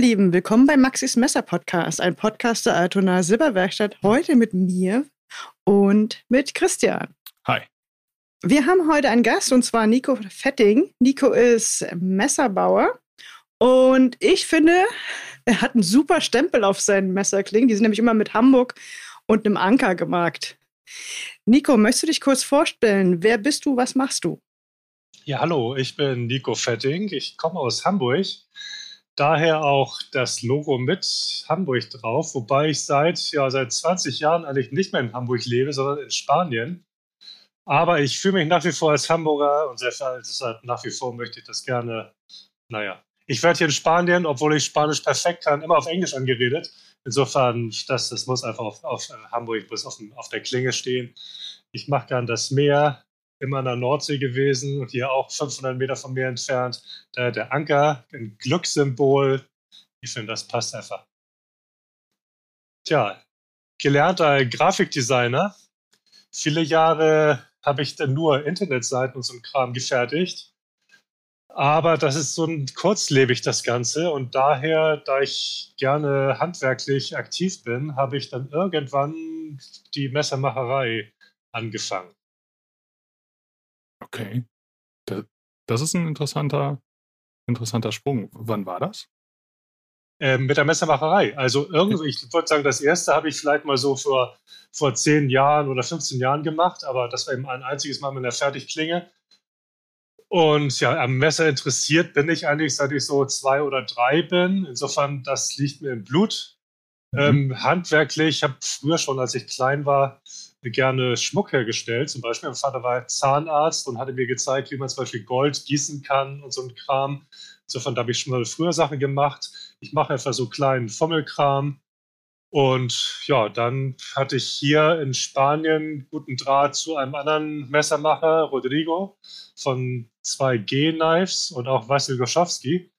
Lieben, willkommen bei Maxis Messer Podcast, ein Podcast der Altona Silberwerkstatt. Heute mit mir und mit Christian. Hi. Wir haben heute einen Gast und zwar Nico Fetting. Nico ist Messerbauer und ich finde, er hat einen super Stempel auf seinen Messerklingen. Die sind nämlich immer mit Hamburg und einem Anker gemarkt. Nico, möchtest du dich kurz vorstellen? Wer bist du? Was machst du? Ja, hallo, ich bin Nico Fetting. Ich komme aus Hamburg. Daher auch das Logo mit Hamburg drauf, wobei ich seit, ja, seit 20 Jahren eigentlich nicht mehr in Hamburg lebe, sondern in Spanien. Aber ich fühle mich nach wie vor als Hamburger und deshalb nach wie vor möchte ich das gerne, naja, ich werde hier in Spanien, obwohl ich Spanisch perfekt kann, immer auf Englisch angeredet. Insofern, das, das muss einfach auf, auf Hamburg muss auf, auf der Klinge stehen. Ich mache gern das Meer, immer an der Nordsee gewesen und hier auch 500 Meter von mir entfernt. Da der Anker, ein Glückssymbol. Ich finde, das passt einfach. Tja, gelernter Grafikdesigner. Viele Jahre habe ich dann nur Internetseiten und so ein Kram gefertigt. Aber das ist so ein kurzlebig, das Ganze. Und daher, da ich gerne handwerklich aktiv bin, habe ich dann irgendwann die Messermacherei angefangen. Okay. Das ist ein interessanter, interessanter Sprung. Wann war das? Ähm, mit der Messermacherei. Also irgendwie, ich würde sagen, das erste habe ich vielleicht mal so vor, vor 10 Jahren oder 15 Jahren gemacht, aber das war eben ein einziges Mal mit einer Fertigklinge. Und ja, am Messer interessiert bin ich eigentlich, seit ich so zwei oder drei bin. Insofern, das liegt mir im Blut. Mhm. Ähm, handwerklich, ich habe früher schon, als ich klein war, gerne Schmuck hergestellt. Zum Beispiel, mein Vater war Zahnarzt und hatte mir gezeigt, wie man zum Beispiel Gold gießen kann und so ein Kram. Insofern habe ich schon mal früher Sachen gemacht. Ich mache einfach so kleinen Fummelkram. Und ja, dann hatte ich hier in Spanien guten Draht zu einem anderen Messermacher, Rodrigo, von 2G-Knives und auch Vasil Goschowski.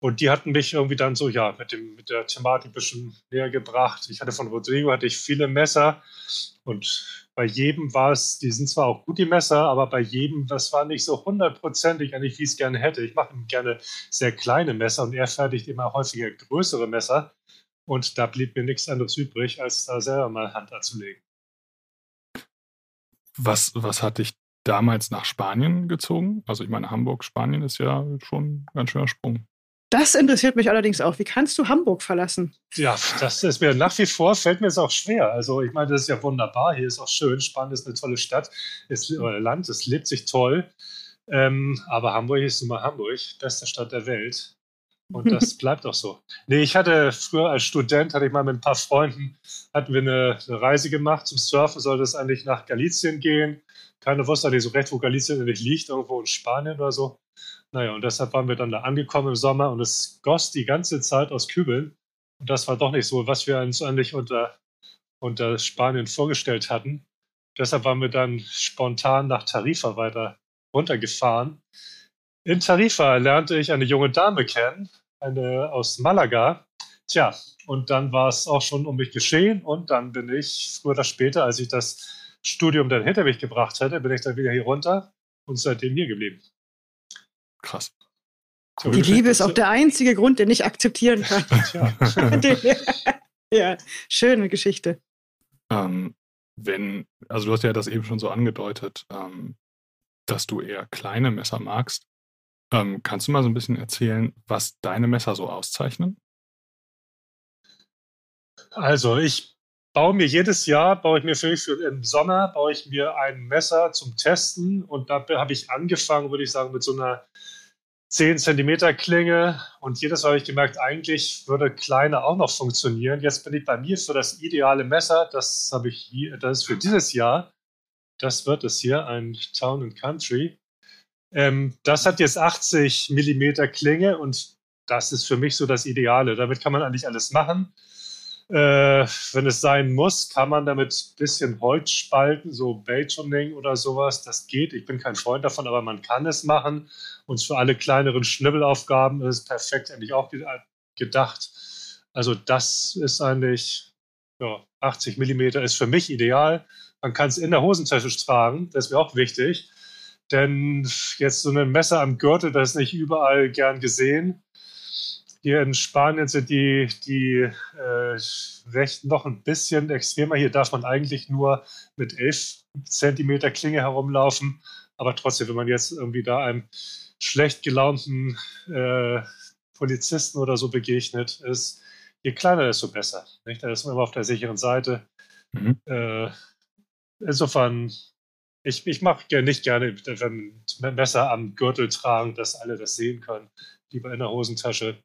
Und die hatten mich irgendwie dann so, ja, mit, dem, mit der Thematik ein bisschen näher gebracht. Ich hatte von Rodrigo hatte ich viele Messer und bei jedem war es, die sind zwar auch gut, die Messer, aber bei jedem, das war nicht so hundertprozentig eigentlich, wie ich es gerne hätte. Ich mache gerne sehr kleine Messer und er fertigt immer häufiger größere Messer. Und da blieb mir nichts anderes übrig, als da selber mal Hand anzulegen. Was, was hat dich damals nach Spanien gezogen? Also ich meine, Hamburg, Spanien ist ja schon ein ganz schöner Sprung. Das interessiert mich allerdings auch. Wie kannst du Hamburg verlassen? Ja, das ist mir nach wie vor, fällt mir es auch schwer. Also ich meine, das ist ja wunderbar. Hier ist auch schön. Spanien ist eine tolle Stadt, ist, oder Land, es lebt sich toll. Ähm, aber Hamburg ist nun mal Hamburg, beste Stadt der Welt. Und das bleibt auch so. Nee, ich hatte früher als Student, hatte ich mal mit ein paar Freunden, hatten wir eine, eine Reise gemacht. Zum Surfen sollte es eigentlich nach Galicien gehen. Keiner wusste eigentlich so recht, wo Galicien eigentlich liegt, irgendwo in Spanien oder so. Naja, und deshalb waren wir dann da angekommen im Sommer und es goss die ganze Zeit aus Kübeln. Und das war doch nicht so, was wir uns eigentlich unter, unter Spanien vorgestellt hatten. Deshalb waren wir dann spontan nach Tarifa weiter runtergefahren. In Tarifa lernte ich eine junge Dame kennen, eine aus Malaga. Tja, und dann war es auch schon um mich geschehen und dann bin ich früher oder später, als ich das Studium dann hinter mich gebracht hätte, bin ich dann wieder hier runter und seitdem hier geblieben. Krass. So, die Liebe ist auch der einzige Grund, den ich akzeptieren kann. ja, schöne Geschichte. Ähm, wenn, also du hast ja das eben schon so angedeutet, ähm, dass du eher kleine Messer magst. Ähm, kannst du mal so ein bisschen erzählen, was deine Messer so auszeichnen? Also ich baue mir jedes Jahr, baue ich mir für, für im Sommer, baue ich mir ein Messer zum Testen und da habe ich angefangen, würde ich sagen, mit so einer 10 cm Klinge und jedes Mal habe ich gemerkt, eigentlich würde kleiner auch noch funktionieren. Jetzt bin ich bei mir für das ideale Messer, das habe ich hier, das ist für dieses Jahr, das wird es hier, ein Town and Country ähm, das hat jetzt 80 Millimeter Klinge und das ist für mich so das Ideale. Damit kann man eigentlich alles machen. Äh, wenn es sein muss, kann man damit ein bisschen Holz spalten, so Batoning oder sowas. Das geht. Ich bin kein Freund davon, aber man kann es machen. Und für alle kleineren Schnibbelaufgaben ist es perfekt eigentlich auch gedacht. Also das ist eigentlich ja, 80 Millimeter ist für mich ideal. Man kann es in der Hosentasche tragen, das ist mir auch wichtig. Denn jetzt so ein Messer am Gürtel, das ist nicht überall gern gesehen. Hier in Spanien sind die, die äh, Rechten noch ein bisschen extremer. Hier darf man eigentlich nur mit 11 Zentimeter Klinge herumlaufen. Aber trotzdem, wenn man jetzt irgendwie da einem schlecht gelaunten äh, Polizisten oder so begegnet, ist, je kleiner, desto besser. Nicht? Da ist man immer auf der sicheren Seite. Mhm. Äh, insofern, ich, ich mache nicht gerne, wenn Messer am Gürtel tragen, dass alle das sehen können. Lieber in der Hosentasche.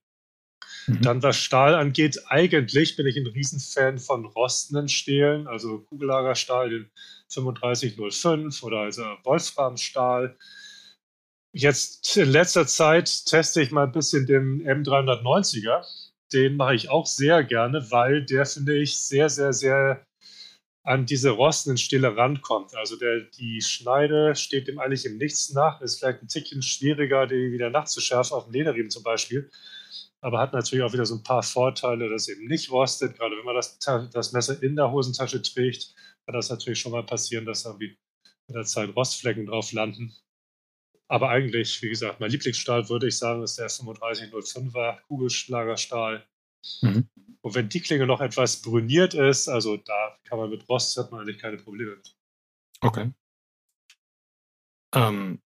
Mhm. Dann, was Stahl angeht, eigentlich bin ich ein Riesenfan von rostenden Stählen, also Kugellagerstahl, den 3505 oder also Wolframstahl. Jetzt in letzter Zeit teste ich mal ein bisschen den M390er. Den mache ich auch sehr gerne, weil der, finde ich, sehr, sehr, sehr an diese rostenden Stähle rankommt. Also der, die Schneide steht dem eigentlich im Nichts nach. Ist vielleicht ein Tickchen schwieriger, die wieder nachzuschärfen, auf dem Lederriemen zum Beispiel aber hat natürlich auch wieder so ein paar Vorteile, dass eben nicht rostet. Gerade wenn man das, das Messer in der Hosentasche trägt, kann das natürlich schon mal passieren, dass da mit der Zeit Rostflecken drauf landen. Aber eigentlich, wie gesagt, mein Lieblingsstahl würde ich sagen, ist der 3505er Kugelschlagerstahl. Mhm. Und wenn die Klinge noch etwas brüniert ist, also da kann man mit Rost, hat man eigentlich keine Probleme mit. Okay. Ähm,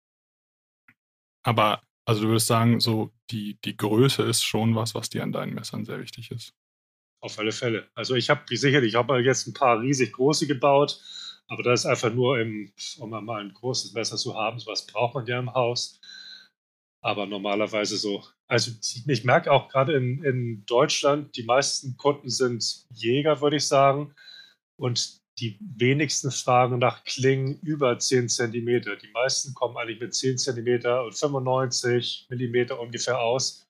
aber also du würdest sagen, so die, die Größe ist schon was, was dir an deinen Messern sehr wichtig ist. Auf alle Fälle. Also ich habe sicherlich, ich habe jetzt ein paar riesig große gebaut, aber das ist einfach nur, im, um mal ein großes Messer zu haben. So was braucht man ja im Haus. Aber normalerweise so. Also ich merke auch gerade in, in Deutschland, die meisten Kunden sind Jäger, würde ich sagen. Und die wenigsten fragen nach Klingen über 10 cm. Die meisten kommen eigentlich mit 10 cm und 95 mm ungefähr aus.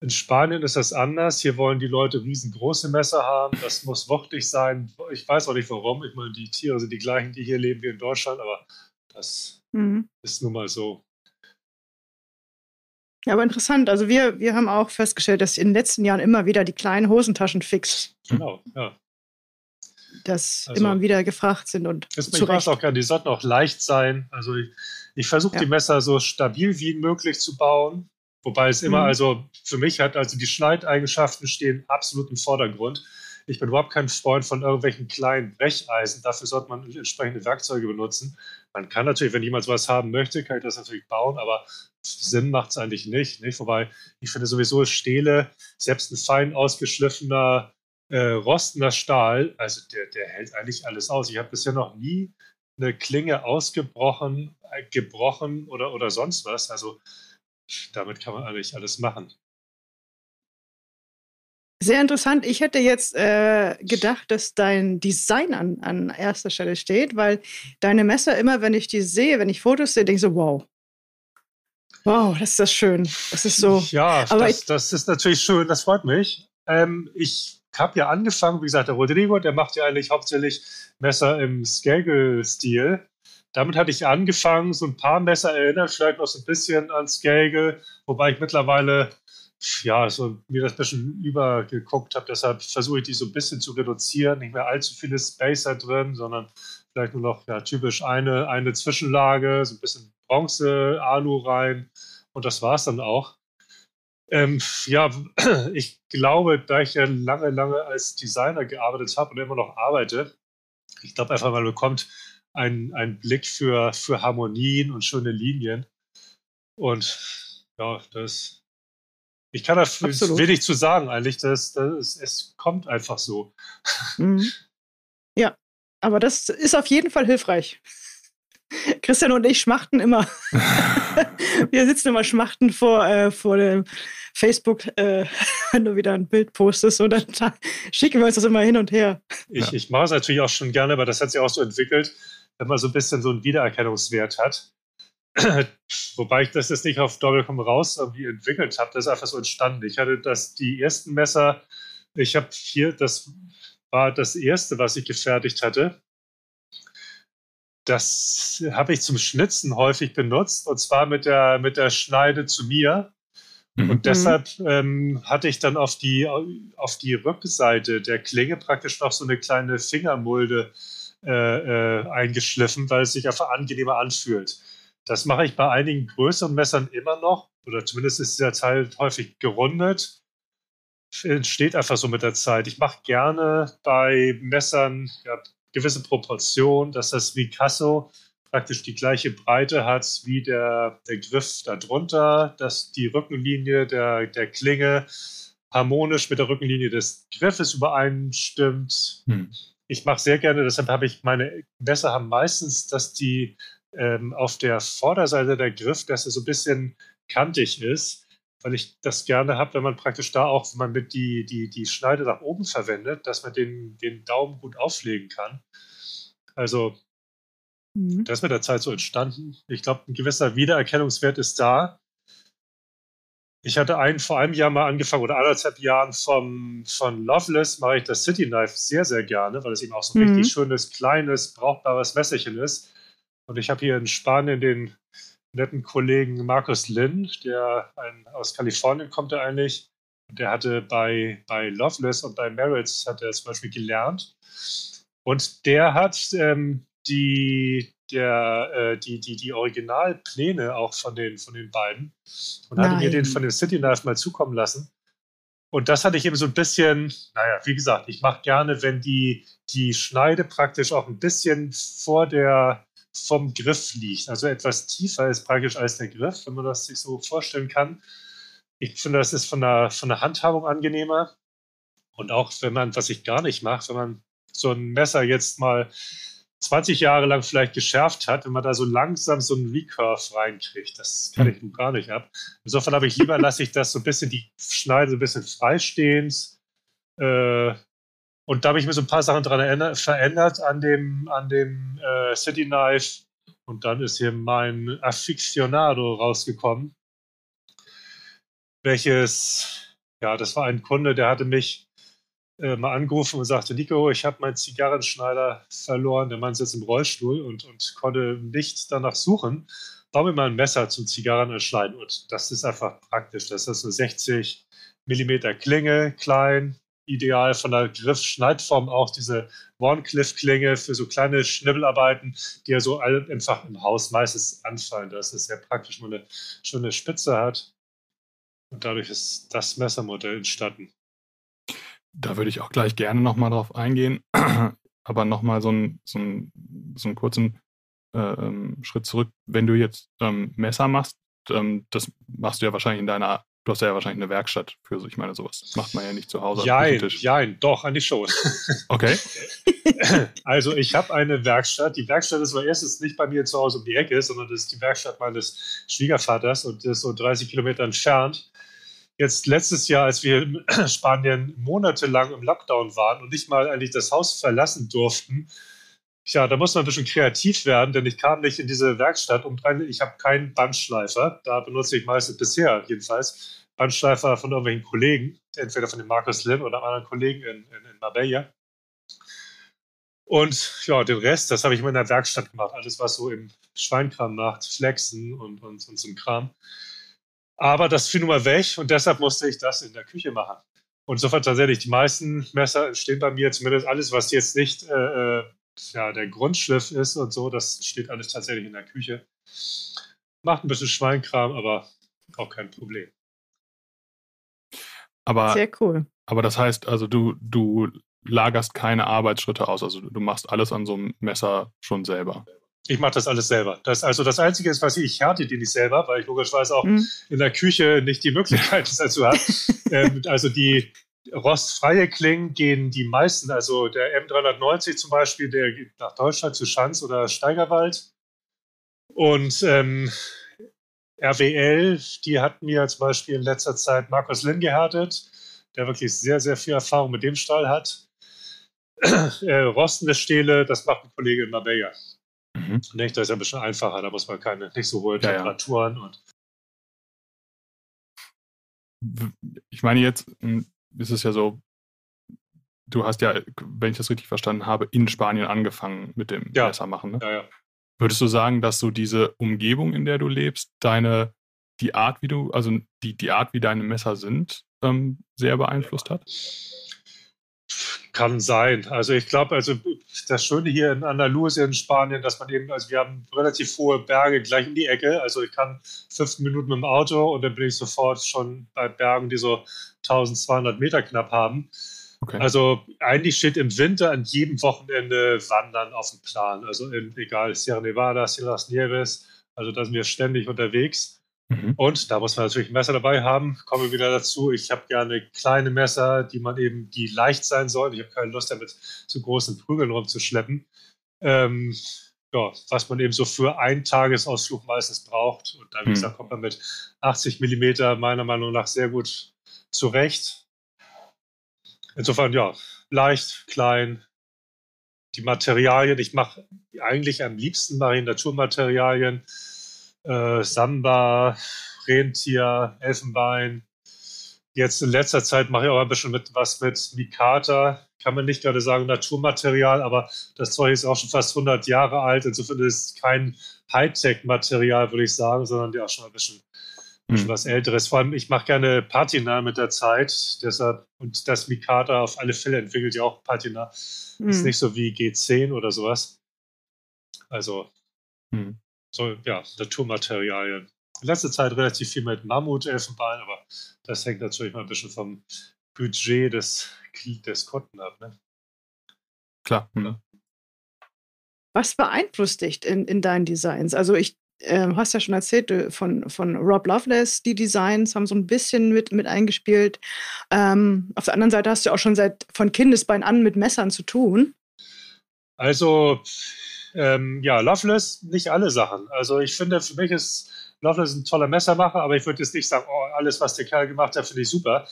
In Spanien ist das anders. Hier wollen die Leute riesengroße Messer haben. Das muss wuchtig sein. Ich weiß auch nicht warum. Ich meine, die Tiere sind die gleichen, die hier leben wie in Deutschland, aber das mhm. ist nun mal so. Ja, aber interessant. Also wir, wir haben auch festgestellt, dass in den letzten Jahren immer wieder die kleinen Hosentaschen fix. Genau, ja dass also, immer wieder gefragt sind und ist, Ich weiß auch gerne, die sollten auch leicht sein. Also ich, ich versuche ja. die Messer so stabil wie möglich zu bauen. Wobei es immer, mhm. also für mich hat also die Schneideigenschaften stehen absolut im Vordergrund. Ich bin überhaupt kein Freund von irgendwelchen kleinen Brecheisen. Dafür sollte man entsprechende Werkzeuge benutzen. Man kann natürlich, wenn jemand was haben möchte, kann ich das natürlich bauen, aber Sinn macht es eigentlich nicht, nicht. Wobei ich finde sowieso Stähle, selbst ein fein ausgeschliffener äh, rostender Stahl, also der, der hält eigentlich alles aus. Ich habe bisher noch nie eine Klinge ausgebrochen, äh, gebrochen oder, oder sonst was. Also damit kann man eigentlich alles machen. Sehr interessant. Ich hätte jetzt äh, gedacht, dass dein Design an, an erster Stelle steht, weil deine Messer immer, wenn ich die sehe, wenn ich Fotos sehe, denke ich so, wow. Wow, das ist das schön. Das ist so. Ja, das, ich, das ist natürlich schön, das freut mich. Ähm, ich habe ja angefangen, wie gesagt, der Rodrigo, der macht ja eigentlich hauptsächlich Messer im Skelgel-Stil. Damit hatte ich angefangen, so ein paar Messer erinnern vielleicht noch so ein bisschen an Skelgel, wobei ich mittlerweile ja, so mir das ein bisschen übergeguckt habe. Deshalb versuche ich die so ein bisschen zu reduzieren. Nicht mehr allzu viele Spacer drin, sondern vielleicht nur noch ja, typisch eine, eine Zwischenlage, so ein bisschen Bronze, Alu rein. Und das war es dann auch. Ähm, ja, ich glaube, da ich ja lange, lange als Designer gearbeitet habe und immer noch arbeite, ich glaube einfach, man bekommt einen, einen Blick für, für Harmonien und schöne Linien. Und ja, das. Ich kann da wenig zu sagen, eigentlich. Das, das, es kommt einfach so. Mhm. Ja, aber das ist auf jeden Fall hilfreich. Christian und ich schmachten immer. wir sitzen immer schmachten vor, äh, vor dem Facebook, äh, wenn du wieder ein Bild postest und dann schicken wir uns das immer hin und her. Ich, ja. ich mache es natürlich auch schon gerne, aber das hat sich auch so entwickelt, wenn man so ein bisschen so einen Wiedererkennungswert hat. Wobei ich das jetzt nicht auf Doppelcom raus irgendwie entwickelt habe, das ist einfach so entstanden. Ich hatte das, die ersten Messer, ich habe hier, das war das erste, was ich gefertigt hatte. Das habe ich zum Schnitzen häufig benutzt und zwar mit der, mit der Schneide zu mir. Mhm. Und deshalb ähm, hatte ich dann auf die, auf die Rückseite der Klinge praktisch noch so eine kleine Fingermulde äh, äh, eingeschliffen, weil es sich einfach angenehmer anfühlt. Das mache ich bei einigen größeren Messern immer noch, oder zumindest ist der Teil häufig gerundet. entsteht einfach so mit der Zeit. Ich mache gerne bei Messern ja, gewisse Proportionen, dass das Picasso praktisch die gleiche Breite hat wie der, der Griff darunter, dass die Rückenlinie der, der Klinge harmonisch mit der Rückenlinie des Griffes übereinstimmt. Hm. Ich mache sehr gerne, deshalb habe ich meine Messer haben meistens, dass die ähm, auf der Vorderseite der Griff, dass er so ein bisschen kantig ist, weil ich das gerne habe, wenn man praktisch da auch, wenn man mit die, die, die Schneide nach oben verwendet, dass man den, den Daumen gut auflegen kann. Also, mhm. das ist mit der Zeit so entstanden. Ich glaube, ein gewisser Wiedererkennungswert ist da. Ich hatte einen vor einem Jahr mal angefangen oder anderthalb Jahren vom, von Loveless mache ich das City Knife sehr, sehr gerne, weil es eben auch so ein mhm. richtig schönes, kleines, brauchbares Messerchen ist. Und ich habe hier in Spanien den netten Kollegen Markus Lin, der ein, aus Kalifornien kommt er eigentlich. Der hatte bei, bei Loveless und bei Merritts hat er zum Beispiel gelernt. Und der hat ähm, die, der, äh, die, die, die Originalpläne auch von den, von den beiden und Nein. hatte mir den von dem City Knife mal zukommen lassen. Und das hatte ich eben so ein bisschen, naja, wie gesagt, ich mache gerne, wenn die, die Schneide praktisch auch ein bisschen vor der, vom Griff liegt. Also etwas tiefer ist praktisch als der Griff, wenn man das sich so vorstellen kann. Ich finde, das ist von der, von der Handhabung angenehmer. Und auch wenn man, was ich gar nicht mache, wenn man so ein Messer jetzt mal 20 Jahre lang vielleicht geschärft hat, wenn man da so langsam so einen Recurve reinkriegt. Das kann hm. ich nun gar nicht ab. Insofern habe ich lieber, lasse ich das so ein bisschen, die Schneide so ein bisschen freistehend. Äh, und da habe ich mir so ein paar Sachen dran verändert an dem, an dem äh, City Knife. Und dann ist hier mein Aficionado rausgekommen. Welches, ja, das war ein Kunde, der hatte mich äh, mal angerufen und sagte, Nico, ich habe meinen Zigarrenschneider verloren, der Mann sitzt im Rollstuhl und, und konnte nicht danach suchen. Bau mir mal ein Messer zum Zigarrenschneiden und das ist einfach praktisch. Das ist eine 60 Millimeter Klinge, klein, ideal von der Griffschneidform auch diese Warncliffe-Klinge für so kleine Schnibbelarbeiten, die ja so einfach im Haus meistens anfallen, dass es sehr praktisch nur eine schöne Spitze hat. Und dadurch ist das Messermodell entstanden. Da würde ich auch gleich gerne nochmal drauf eingehen, aber nochmal so, ein, so, ein, so einen kurzen äh, ähm, Schritt zurück. Wenn du jetzt ähm, Messer machst, ähm, das machst du ja wahrscheinlich in deiner, du hast ja wahrscheinlich eine Werkstatt für so, ich meine, sowas macht man ja nicht zu Hause. Nein, nein, doch, an die Show. Okay. Also ich habe eine Werkstatt. Die Werkstatt ist aber erstens nicht bei mir zu Hause um die Ecke, sondern das ist die Werkstatt meines Schwiegervaters und das ist so 30 Kilometer entfernt jetzt letztes Jahr, als wir in Spanien monatelang im Lockdown waren und nicht mal eigentlich das Haus verlassen durften, ja, da muss man ein bisschen kreativ werden, denn ich kam nicht in diese Werkstatt um rein. Ich habe keinen Bandschleifer. Da benutze ich meistens bisher jedenfalls Bandschleifer von irgendwelchen Kollegen, entweder von dem Markus Lim oder anderen Kollegen in, in, in Marbella. Und ja, den Rest, das habe ich immer in der Werkstatt gemacht. Alles, was so im Schweinkram macht, Flexen und, und, und so ein Kram. Aber das fiel nun mal weg und deshalb musste ich das in der Küche machen. Und insofern tatsächlich, die meisten Messer stehen bei mir, zumindest alles, was jetzt nicht äh, äh, ja, der Grundschliff ist und so, das steht alles tatsächlich in der Küche. Macht ein bisschen Schweinkram, aber auch kein Problem. Aber, Sehr cool. Aber das heißt, also du, du lagerst keine Arbeitsschritte aus, also du machst alles an so einem Messer schon selber. Ich mache das alles selber. Das, also das Einzige ist, was ich, ich härte die nicht selber, weil ich logischerweise auch mhm. in der Küche nicht die Möglichkeit dazu habe. ähm, also die rostfreie Klingen gehen die meisten, also der M390 zum Beispiel, der geht nach Deutschland zu Schanz oder Steigerwald. Und ähm, RWL, die hat mir zum Beispiel in letzter Zeit Markus Lin gehärtet, der wirklich sehr, sehr viel Erfahrung mit dem Stahl hat. äh, rostende Stähle, das macht ein Kollege in Marbella. Mhm. Nicht? Das ist ja ein bisschen einfacher, da muss man keine nicht so hohe Temperaturen ja, ja. und ich meine, jetzt hm, ist es ja so, du hast ja, wenn ich das richtig verstanden habe, in Spanien angefangen mit dem ja. Messermachen. Ne? Ja, ja. Würdest du sagen, dass so diese Umgebung, in der du lebst, deine, die Art, wie du, also die, die Art, wie deine Messer sind, ähm, sehr beeinflusst hat? Kann sein. Also ich glaube, also das Schöne hier in Andalusien, Spanien, dass man eben, also wir haben relativ hohe Berge gleich in die Ecke. Also ich kann 15 Minuten mit dem Auto und dann bin ich sofort schon bei Bergen, die so 1200 Meter knapp haben. Okay. Also eigentlich steht im Winter an jedem Wochenende Wandern auf dem Plan. Also in, egal, Sierra Nevada, Sierra Nieves, also da sind wir ständig unterwegs. Mhm. Und da muss man natürlich ein Messer dabei haben. Kommen wir wieder dazu. Ich habe gerne kleine Messer, die man eben, die leicht sein sollen. Ich habe keine Lust damit zu großen Prügeln rumzuschleppen. Ähm, ja, was man eben so für einen Tagesausflug meistens braucht. Und da, wie mhm. gesagt, kommt man mit 80 mm meiner Meinung nach sehr gut zurecht. Insofern, ja, leicht, klein. Die Materialien, ich mache eigentlich am liebsten Naturmaterialien äh, Samba, Rentier, Elfenbein. Jetzt in letzter Zeit mache ich auch ein bisschen mit, was mit Mikata. Kann man nicht gerade sagen Naturmaterial, aber das Zeug ist auch schon fast 100 Jahre alt. Insofern ist es kein Hightech-Material, würde ich sagen, sondern ja schon ein bisschen, mhm. was Älteres. Vor allem, ich mache gerne Patina mit der Zeit. Deshalb, und das Mikata auf alle Fälle entwickelt ja auch Patina. Mhm. Ist nicht so wie G10 oder sowas. Also, mhm so, ja, Naturmaterialien. In letzter Zeit relativ viel mit Mammutelfenbein, aber das hängt natürlich mal ein bisschen vom Budget des, des Kunden ab. Ne? Klar. Mhm. Was beeinflusst dich in, in deinen Designs? Also ich äh, hast ja schon erzählt äh, von, von Rob Loveless, die Designs haben so ein bisschen mit, mit eingespielt. Ähm, auf der anderen Seite hast du auch schon seit von Kindesbein an mit Messern zu tun. Also ähm, ja, Loveless, nicht alle Sachen. Also ich finde, für mich ist Loveless ein toller Messermacher, aber ich würde jetzt nicht sagen, oh, alles, was der Kerl gemacht hat, finde ich super.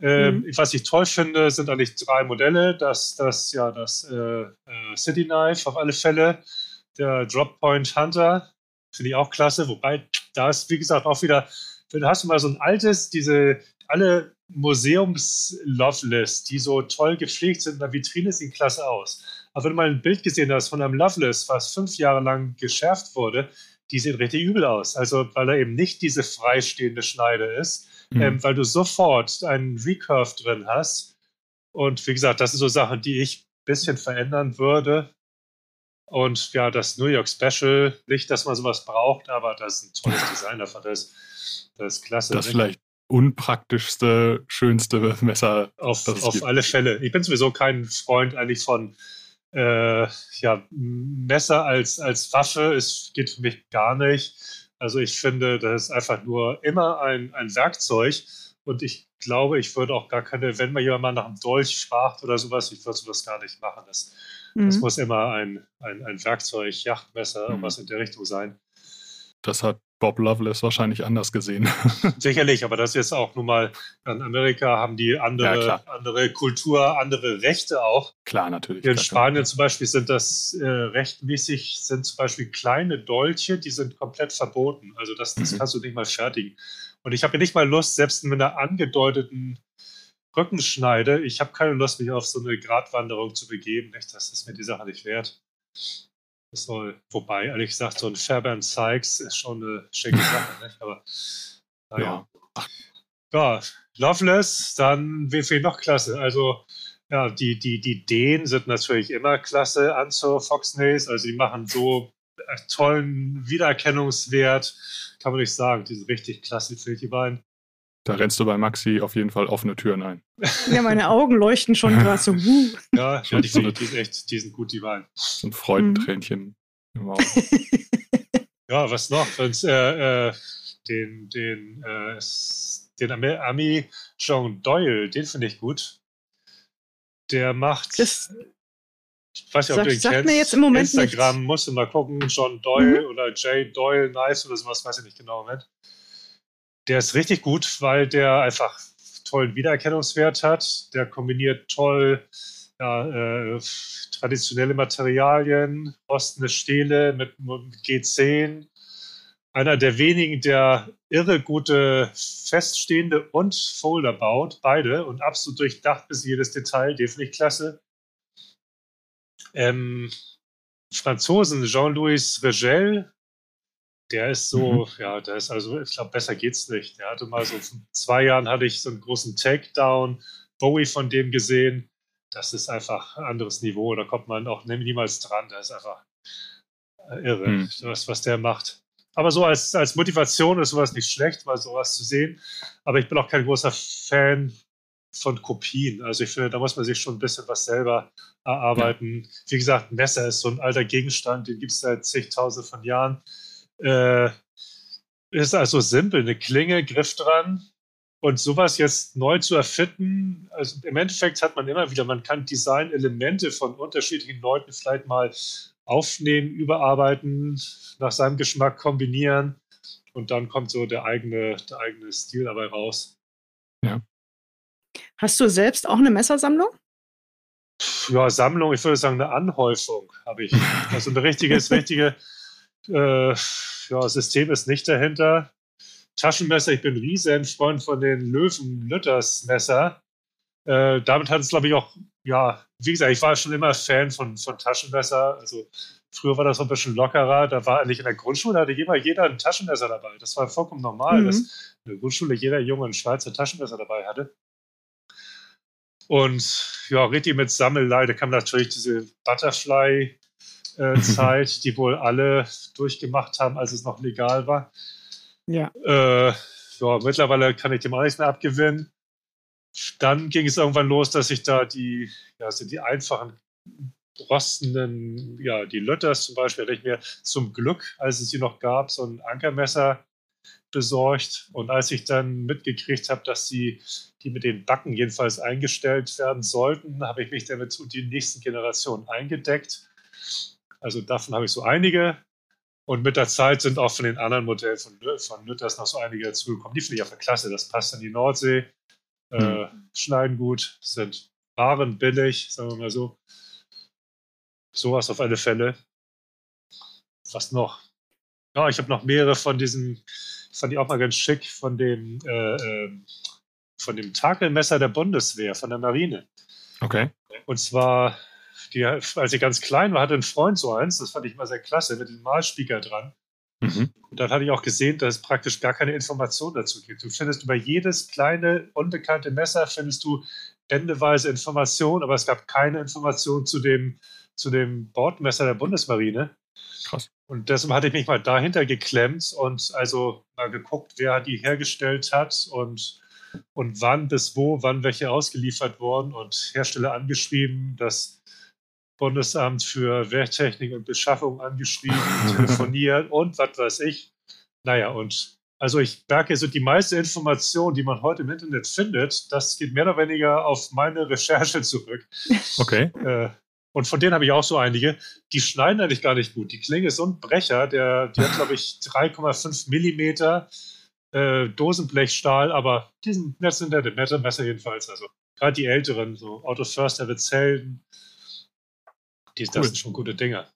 Ähm, mhm. Was ich toll finde, sind eigentlich drei Modelle. Das, das, ja, das äh, äh, City Knife auf alle Fälle, der Drop Point Hunter, finde ich auch klasse. Wobei, da ist, wie gesagt, auch wieder, da hast du mal so ein altes, diese, alle Museums-Loveless, die so toll gepflegt sind in der Vitrine, sehen klasse aus. Aber wenn du mal ein Bild gesehen hast von einem Loveless, was fünf Jahre lang geschärft wurde, die sehen richtig übel aus. Also, weil er eben nicht diese freistehende Schneide ist, mhm. ähm, weil du sofort einen Recurve drin hast. Und wie gesagt, das sind so Sachen, die ich ein bisschen verändern würde. Und ja, das New York Special, nicht, dass man sowas braucht, aber das ist ein tolles Design davon. Das, das ist klasse. Das ne? vielleicht unpraktischste, schönste Messer. Auf, auf alle Fälle. Ich bin sowieso kein Freund eigentlich von äh, ja, Messer als, als Waffe. Es geht für mich gar nicht. Also ich finde, das ist einfach nur immer ein, ein Werkzeug. Und ich glaube, ich würde auch gar keine, wenn man jemand mal nach einem Dolch fragt oder sowas, ich würde sowas gar nicht machen. Das, mhm. das muss immer ein, ein, ein Werkzeug, Yachtmesser, mhm. irgendwas in der Richtung sein. Das hat Bob Loveless wahrscheinlich anders gesehen. Sicherlich, aber das ist jetzt auch nun mal, in Amerika haben die andere, ja, andere Kultur, andere Rechte auch. Klar, natürlich. In Spanien zum Beispiel sind das äh, rechtmäßig, sind zum Beispiel kleine Dolche, die sind komplett verboten. Also das, das mhm. kannst du nicht mal fertigen. Und ich habe ja nicht mal Lust, selbst mit einer angedeuteten Rückenschneide, ich habe keine Lust, mich auf so eine Gratwanderung zu begeben. Nicht? Das ist mir die Sache nicht wert soll, wobei, ehrlich gesagt, so ein Fairbairn Sykes ist schon eine schicke Sache, nicht? Aber naja. Ja. ja, Loveless, dann wie viel noch klasse. Also, ja, die, die, die Ideen sind natürlich immer klasse an zur Foxnays. Also, die machen so tollen Wiedererkennungswert, kann man nicht sagen. Die sind richtig klasse, finde ich die beiden. Da rennst du bei Maxi auf jeden Fall offene Türen ein. Ja, meine Augen leuchten schon gerade so. Uh. Ja, ja die, die, die, sind echt, die sind gut, die Wein. So ein Freudentränchen mhm. im Auge. ja, was noch? Äh, äh, den, den, äh, den Ami John Doyle, den finde ich gut. Der macht. Das ich weiß nicht, ob du ihn kennst. Mir jetzt im Moment Instagram nichts. musst du mal gucken. John Doyle mhm. oder Jay Doyle Nice oder sowas, weiß ich nicht genau. Moment der ist richtig gut, weil der einfach tollen Wiedererkennungswert hat. Der kombiniert toll ja, äh, traditionelle Materialien, rostende Stähle mit, mit G10. Einer der wenigen, der irre gute feststehende und Folder baut, beide und absolut durchdacht bis jedes Detail, ich klasse. Ähm, Franzosen Jean-Louis Regel, der ist so, mhm. ja, der ist also, ich glaube, besser geht's nicht. Der hatte mal so, vor zwei Jahren hatte ich so einen großen Takedown, Bowie von dem gesehen. das ist einfach ein anderes Niveau. Da kommt man auch niemals dran. Das ist einfach äh, irre, mhm. was, was der macht. Aber so als, als Motivation ist sowas nicht schlecht, mal sowas zu sehen. Aber ich bin auch kein großer Fan von Kopien. Also ich finde, da muss man sich schon ein bisschen was selber erarbeiten. Ja. Wie gesagt, Messer ist so ein alter Gegenstand, den gibt es seit zigtausend von Jahren. Äh, ist also simpel, eine Klinge, Griff dran. Und sowas jetzt neu zu erfinden, also im Endeffekt hat man immer wieder, man kann Designelemente von unterschiedlichen Leuten vielleicht mal aufnehmen, überarbeiten, nach seinem Geschmack kombinieren und dann kommt so der eigene, der eigene Stil dabei raus. Ja. Hast du selbst auch eine Messersammlung? Ja, Sammlung, ich würde sagen, eine Anhäufung habe ich. Also ein richtiges, richtige äh, ja, System ist nicht dahinter. Taschenmesser, ich bin riesen Freund von den Löwen-Lütters-Messer. Äh, damit hat es, glaube ich, auch, ja, wie gesagt, ich war schon immer Fan von, von Taschenmesser. Also früher war das so ein bisschen lockerer. Da war eigentlich in der Grundschule, hatte immer jeder ein Taschenmesser dabei. Das war vollkommen normal, mhm. dass in der Grundschule jeder Junge ein Schweizer Taschenmesser dabei hatte. Und ja, richtig mit Sammelleide kam natürlich diese Butterfly Zeit, die wohl alle durchgemacht haben, als es noch legal war. Ja. Äh, ja, mittlerweile kann ich dem auch nichts mehr abgewinnen. Dann ging es irgendwann los, dass ich da die, ja, also die einfachen rostenden, ja, die Lötters zum Beispiel, hatte ich mir zum Glück, als es sie noch gab, so ein Ankermesser besorgt. Und als ich dann mitgekriegt habe, dass sie die mit den Backen jedenfalls eingestellt werden sollten, habe ich mich damit und die nächsten Generationen eingedeckt. Also davon habe ich so einige. Und mit der Zeit sind auch von den anderen Modellen von, von Lütters noch so einige dazugekommen. Die finde ich einfach klasse. Das passt in die Nordsee. Äh, mhm. schneiden gut, sind waren billig, sagen wir mal so. Sowas auf alle Fälle. Was noch? Ja, ich habe noch mehrere von diesen, fand ich auch mal ganz schick, von dem, äh, äh, von dem Takelmesser der Bundeswehr, von der Marine. Okay. Und zwar die, als ich ganz klein war, hatte ein Freund so eins, das fand ich immer sehr klasse, mit dem Malspieker dran. Mhm. Und dann hatte ich auch gesehen, dass es praktisch gar keine Information dazu gibt. Du findest über jedes kleine, unbekannte Messer, findest du endeweise Informationen, aber es gab keine Information zu dem, zu dem Bordmesser der Bundesmarine. Krass. Und deshalb hatte ich mich mal dahinter geklemmt und also mal geguckt, wer die hergestellt hat und, und wann bis wo, wann welche ausgeliefert wurden und Hersteller angeschrieben, dass Bundesamt für Werktechnik und Beschaffung angeschrieben, telefoniert und was weiß ich. Naja, und also ich merke, so die meiste Information, die man heute im Internet findet, das geht mehr oder weniger auf meine Recherche zurück. Okay. Äh, und von denen habe ich auch so einige. Die schneiden eigentlich gar nicht gut. Die Klinge ist so ein Brecher, der, die hat, glaube ich, 3,5 Millimeter äh, Dosenblechstahl, aber die sind nett, sind nette Messer jedenfalls. Also gerade die älteren, so Otto Förster, Witzelden, die, das cool. sind schon gute Dinge.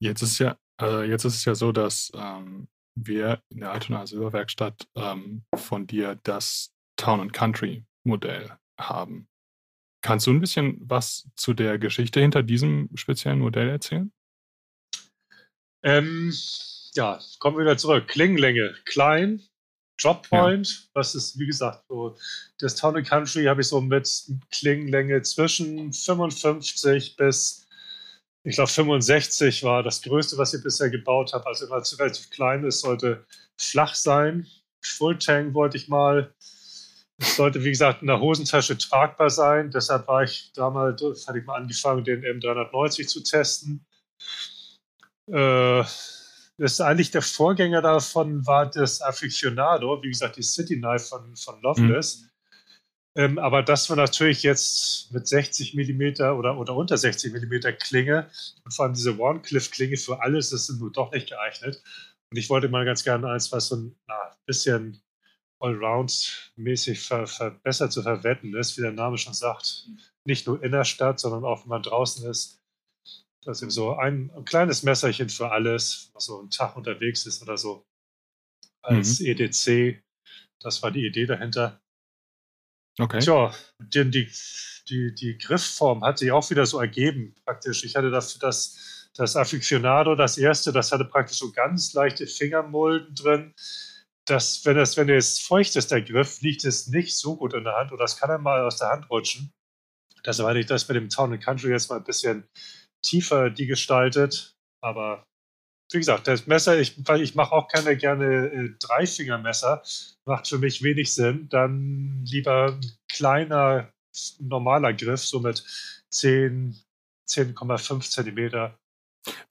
Jetzt ist ja, äh, jetzt ist es ja so, dass ähm, wir in der Altona Silberwerkstatt ähm, von dir das Town and Country Modell haben. Kannst du ein bisschen was zu der Geschichte hinter diesem speziellen Modell erzählen? Ähm, ja, kommen wir wieder zurück. Klingenlänge klein, Droppoint, ja. was ist, wie gesagt, so das Town and Country habe ich so mit Klingenlänge zwischen 55 bis, ich glaube, 65 war das größte, was ich bisher gebaut habe. Also immer relativ klein ist, sollte flach sein. Fulltank wollte ich mal. Es sollte, wie gesagt, in der Hosentasche tragbar sein. Deshalb war ich damals, hatte ich mal angefangen, den M390 zu testen. Äh, das ist eigentlich der Vorgänger davon war das Aficionado, wie gesagt, die City Knife von, von Loveless. Mhm. Ähm, aber das war natürlich jetzt mit 60 mm oder, oder unter 60 mm Klinge und vor allem diese Warncliffe-Klinge für alles, das sind nur doch nicht geeignet. Und ich wollte mal ganz gerne eins, was so ein na, bisschen Allround-mäßig ver, verbessert zu verwenden ist, wie der Name schon sagt. Nicht nur in der Stadt, sondern auch wenn man draußen ist. Das ist eben so ein, ein, kleines Messerchen für alles, was so einen Tag unterwegs ist oder so. Als mhm. EDC. Das war die Idee dahinter. Okay. Tja, die, die, die, die Griffform hat sich auch wieder so ergeben, praktisch. Ich hatte das, das, das Aficionado, das erste, das hatte praktisch so ganz leichte Fingermulden drin. dass, wenn es, wenn es feucht ist, der Griff, liegt es nicht so gut in der Hand oder es kann einmal aus der Hand rutschen. Deshalb hatte ich das mit dem Town Country jetzt mal ein bisschen tiefer die gestaltet. Aber wie gesagt, das Messer, ich, ich mache auch keine gerne äh, Dreifingermesser, macht für mich wenig Sinn. Dann lieber ein kleiner, normaler Griff, so mit 10, 10,5 Zentimeter.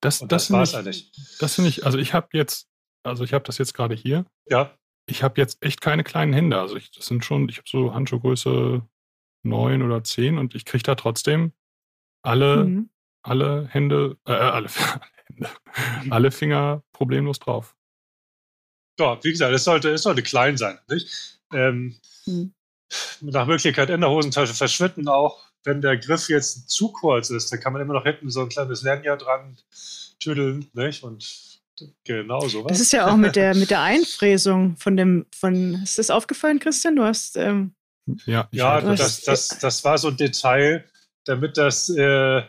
Das, das, das war's eigentlich. Das finde ich, also ich habe jetzt, also ich habe das jetzt gerade hier. Ja. Ich habe jetzt echt keine kleinen Hände. Also ich, das sind schon, ich habe so Handschuhgröße 9 oder 10 und ich kriege da trotzdem alle, mhm. Alle Hände, äh, alle, alle Finger problemlos drauf. Ja, wie gesagt, es sollte, es sollte klein sein. Nicht? Ähm, hm. Nach Möglichkeit in der Hosentasche verschwinden auch. Wenn der Griff jetzt zu kurz ist, dann kann man immer noch hinten so ein kleines Lanyard dran tüdeln. Nicht? Und genau sowas. Das ist ja auch mit der, mit der Einfräsung von dem, von, ist das aufgefallen, Christian? Du hast. Ähm, ja, ja das, das, das war so ein Detail, damit das äh,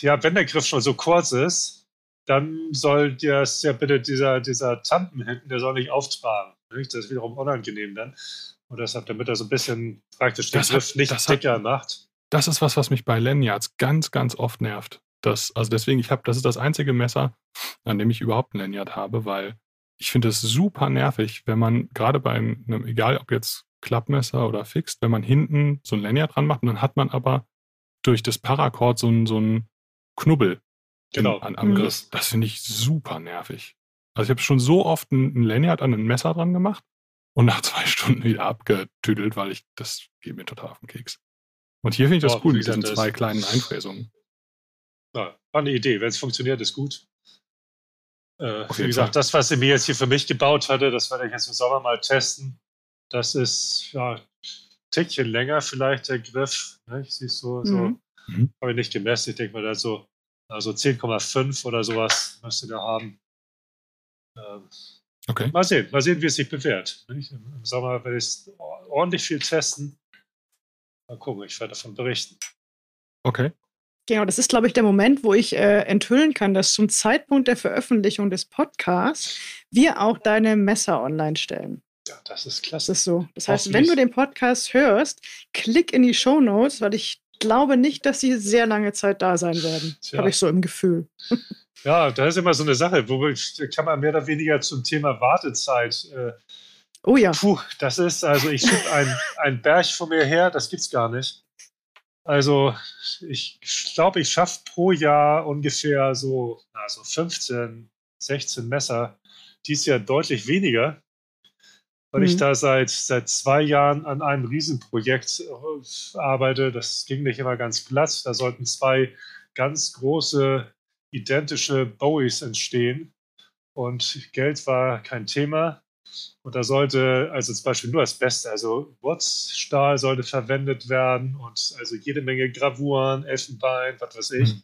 ja, wenn der Griff schon so kurz ist, dann soll das ja bitte dieser, dieser Tampen hinten, der soll nicht auftragen. Nicht? Das ist wiederum unangenehm dann. Und deshalb, damit er so ein bisschen praktisch den das Griff hat, nicht dicker hat, macht. Das ist was, was mich bei Lanyards ganz, ganz oft nervt. Das, also deswegen, ich habe, das ist das einzige Messer, an dem ich überhaupt ein Lanyard habe, weil ich finde es super nervig, wenn man gerade bei einem, egal ob jetzt Klappmesser oder Fixed, wenn man hinten so ein Lanyard dran macht und dann hat man aber durch das Paracord so ein, so ein Knubbel genau. an, am Griff. Das finde ich super nervig. Also ich habe schon so oft ein, ein Lanyard an ein Messer dran gemacht und nach zwei Stunden wieder abgetüdelt, weil ich, das geht mir total auf den Keks. Und hier finde ich das oh, cool mit diesen zwei kleinen Einfräsungen. Ja, war eine Idee. Wenn es funktioniert, ist gut. Äh, wie gesagt, Fall. das, was sie mir jetzt hier für mich gebaut hatte, das werde ich jetzt im Sommer mal testen. Das ist ja Tickchen länger vielleicht der Griff. Ne? Siehst so, mhm. mhm. habe ich nicht gemessen. Ich denke mal, da so also 10,5 oder sowas müsste der haben. Ähm, okay. Mal sehen, mal sehen, wie es sich bewährt. Im Sommer werde ich ordentlich viel testen. Mal gucken, ich werde davon berichten. Okay. Genau, das ist, glaube ich, der Moment, wo ich äh, enthüllen kann, dass zum Zeitpunkt der Veröffentlichung des Podcasts wir auch deine Messer online stellen. Ja, das ist klasse. Das ist so. Das heißt, wenn du den Podcast hörst, klick in die Show Notes, weil ich glaube nicht, dass sie sehr lange Zeit da sein werden. Habe ich so im Gefühl. Ja, da ist immer so eine Sache, wo kann man mehr oder weniger zum Thema Wartezeit. Äh, oh ja. Puh, das ist, also ich schiebe einen Berg von mir her, das gibt's gar nicht. Also ich glaube, ich schaffe pro Jahr ungefähr so, na, so 15, 16 Messer. Dies Jahr deutlich weniger weil mhm. ich da seit, seit zwei Jahren an einem Riesenprojekt äh, arbeite. Das ging nicht immer ganz glatt. Da sollten zwei ganz große, identische Bowies entstehen. Und Geld war kein Thema. Und da sollte also zum Beispiel nur das Beste, also Wurzstahl sollte verwendet werden und also jede Menge Gravuren, Elfenbein, was weiß ich. Mhm.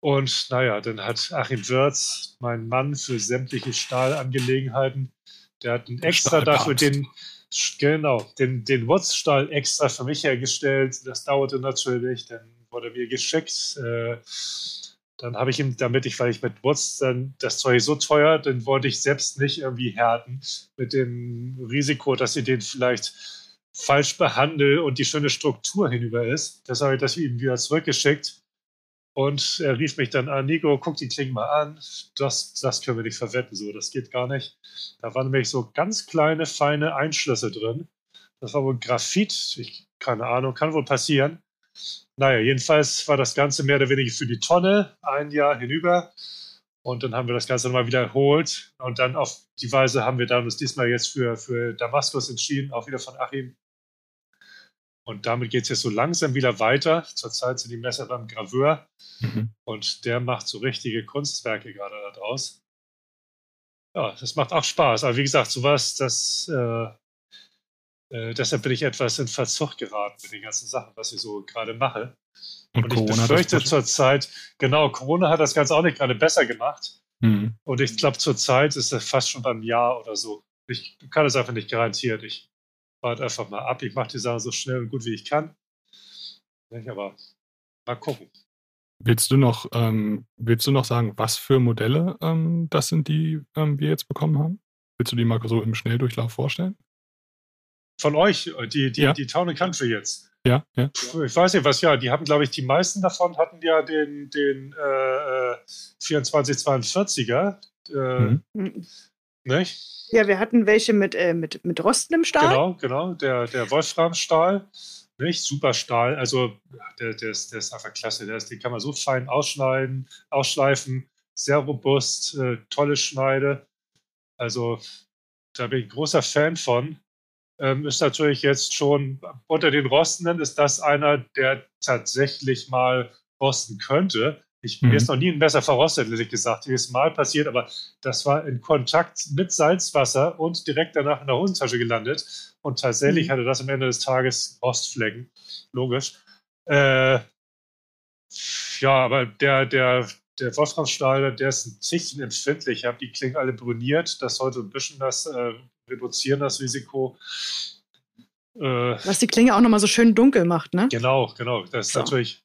Und naja, dann hat Achim Wirz, mein Mann für sämtliche Stahlangelegenheiten, der hat einen extra dafür den, genau, den, den Wurzstall extra für mich hergestellt. Das dauerte natürlich, dann wurde mir geschickt. Äh, dann habe ich ihm, damit ich, weil ich mit Wurz dann das Zeug so teuer, dann wollte ich selbst nicht irgendwie härten mit dem Risiko, dass ich den vielleicht falsch behandle und die schöne Struktur hinüber ist. Das habe ich das ihm wieder zurückgeschickt. Und er rief mich dann an, Nico, guck die Klingen mal an. Das, das können wir nicht verwenden, so, das geht gar nicht. Da waren nämlich so ganz kleine, feine Einschlüsse drin. Das war wohl Graphit, ich, keine Ahnung, kann wohl passieren. Naja, jedenfalls war das Ganze mehr oder weniger für die Tonne, ein Jahr hinüber. Und dann haben wir das Ganze nochmal wiederholt. Und dann auf die Weise haben wir dann uns diesmal jetzt für, für Damaskus entschieden, auch wieder von Achim. Und damit geht es jetzt so langsam wieder weiter. Zurzeit sind die Messer beim Graveur mhm. und der macht so richtige Kunstwerke gerade daraus. Ja, das macht auch Spaß. Aber wie gesagt, sowas, das, äh, äh, deshalb bin ich etwas in Verzug geraten mit den ganzen Sachen, was ich so gerade mache. Und, und ich Corona befürchte zurzeit, genau, Corona hat das Ganze auch nicht gerade besser gemacht. Mhm. Und ich glaube, zurzeit ist es fast schon beim Jahr oder so. Ich kann es einfach nicht garantieren. Ich warte einfach mal ab. Ich mache die Sache so schnell und gut wie ich kann. Aber mal gucken. Willst du noch, ähm, willst du noch sagen, was für Modelle ähm, das sind, die ähm, wir jetzt bekommen haben? Willst du die mal so im Schnelldurchlauf vorstellen? Von euch, die, die, Ja. die Town and Country jetzt. Ja, ja. Puh, Ich weiß nicht, was ja, die haben, glaube ich, die meisten davon hatten ja den, den äh, äh, 2442er. Äh, Mhm. Nicht? Ja, wir hatten welche mit, äh, mit, mit Rosten im Stahl. Genau, genau. Der, der Wolframstahl. Nicht? Super Stahl. Also, der, der, ist, der ist einfach klasse. Der ist, den kann man so fein ausschneiden, ausschleifen. Sehr robust, äh, tolle Schneide. Also, da bin ich ein großer Fan von. Ähm, ist natürlich jetzt schon unter den Rostenden, ist das einer, der tatsächlich mal rosten könnte. Ich, Mhm. Mir ist noch nie ein Messer verrostet, ehrlich gesagt. Jedes Mal passiert, aber das war in Kontakt mit Salzwasser und direkt danach in der Hosentasche gelandet. Und tatsächlich Mhm. hatte das am Ende des Tages Rostflecken. Logisch. Äh, ja, aber der, der, der Wolframstahl, der ist ein Ticken empfindlich. Ich habe die Klingen alle bruniert. Das sollte ein bisschen das äh, reduzieren, das Risiko. Äh, Was die Klinge auch nochmal so schön dunkel macht, ne? Genau, genau. Das ist Ja. natürlich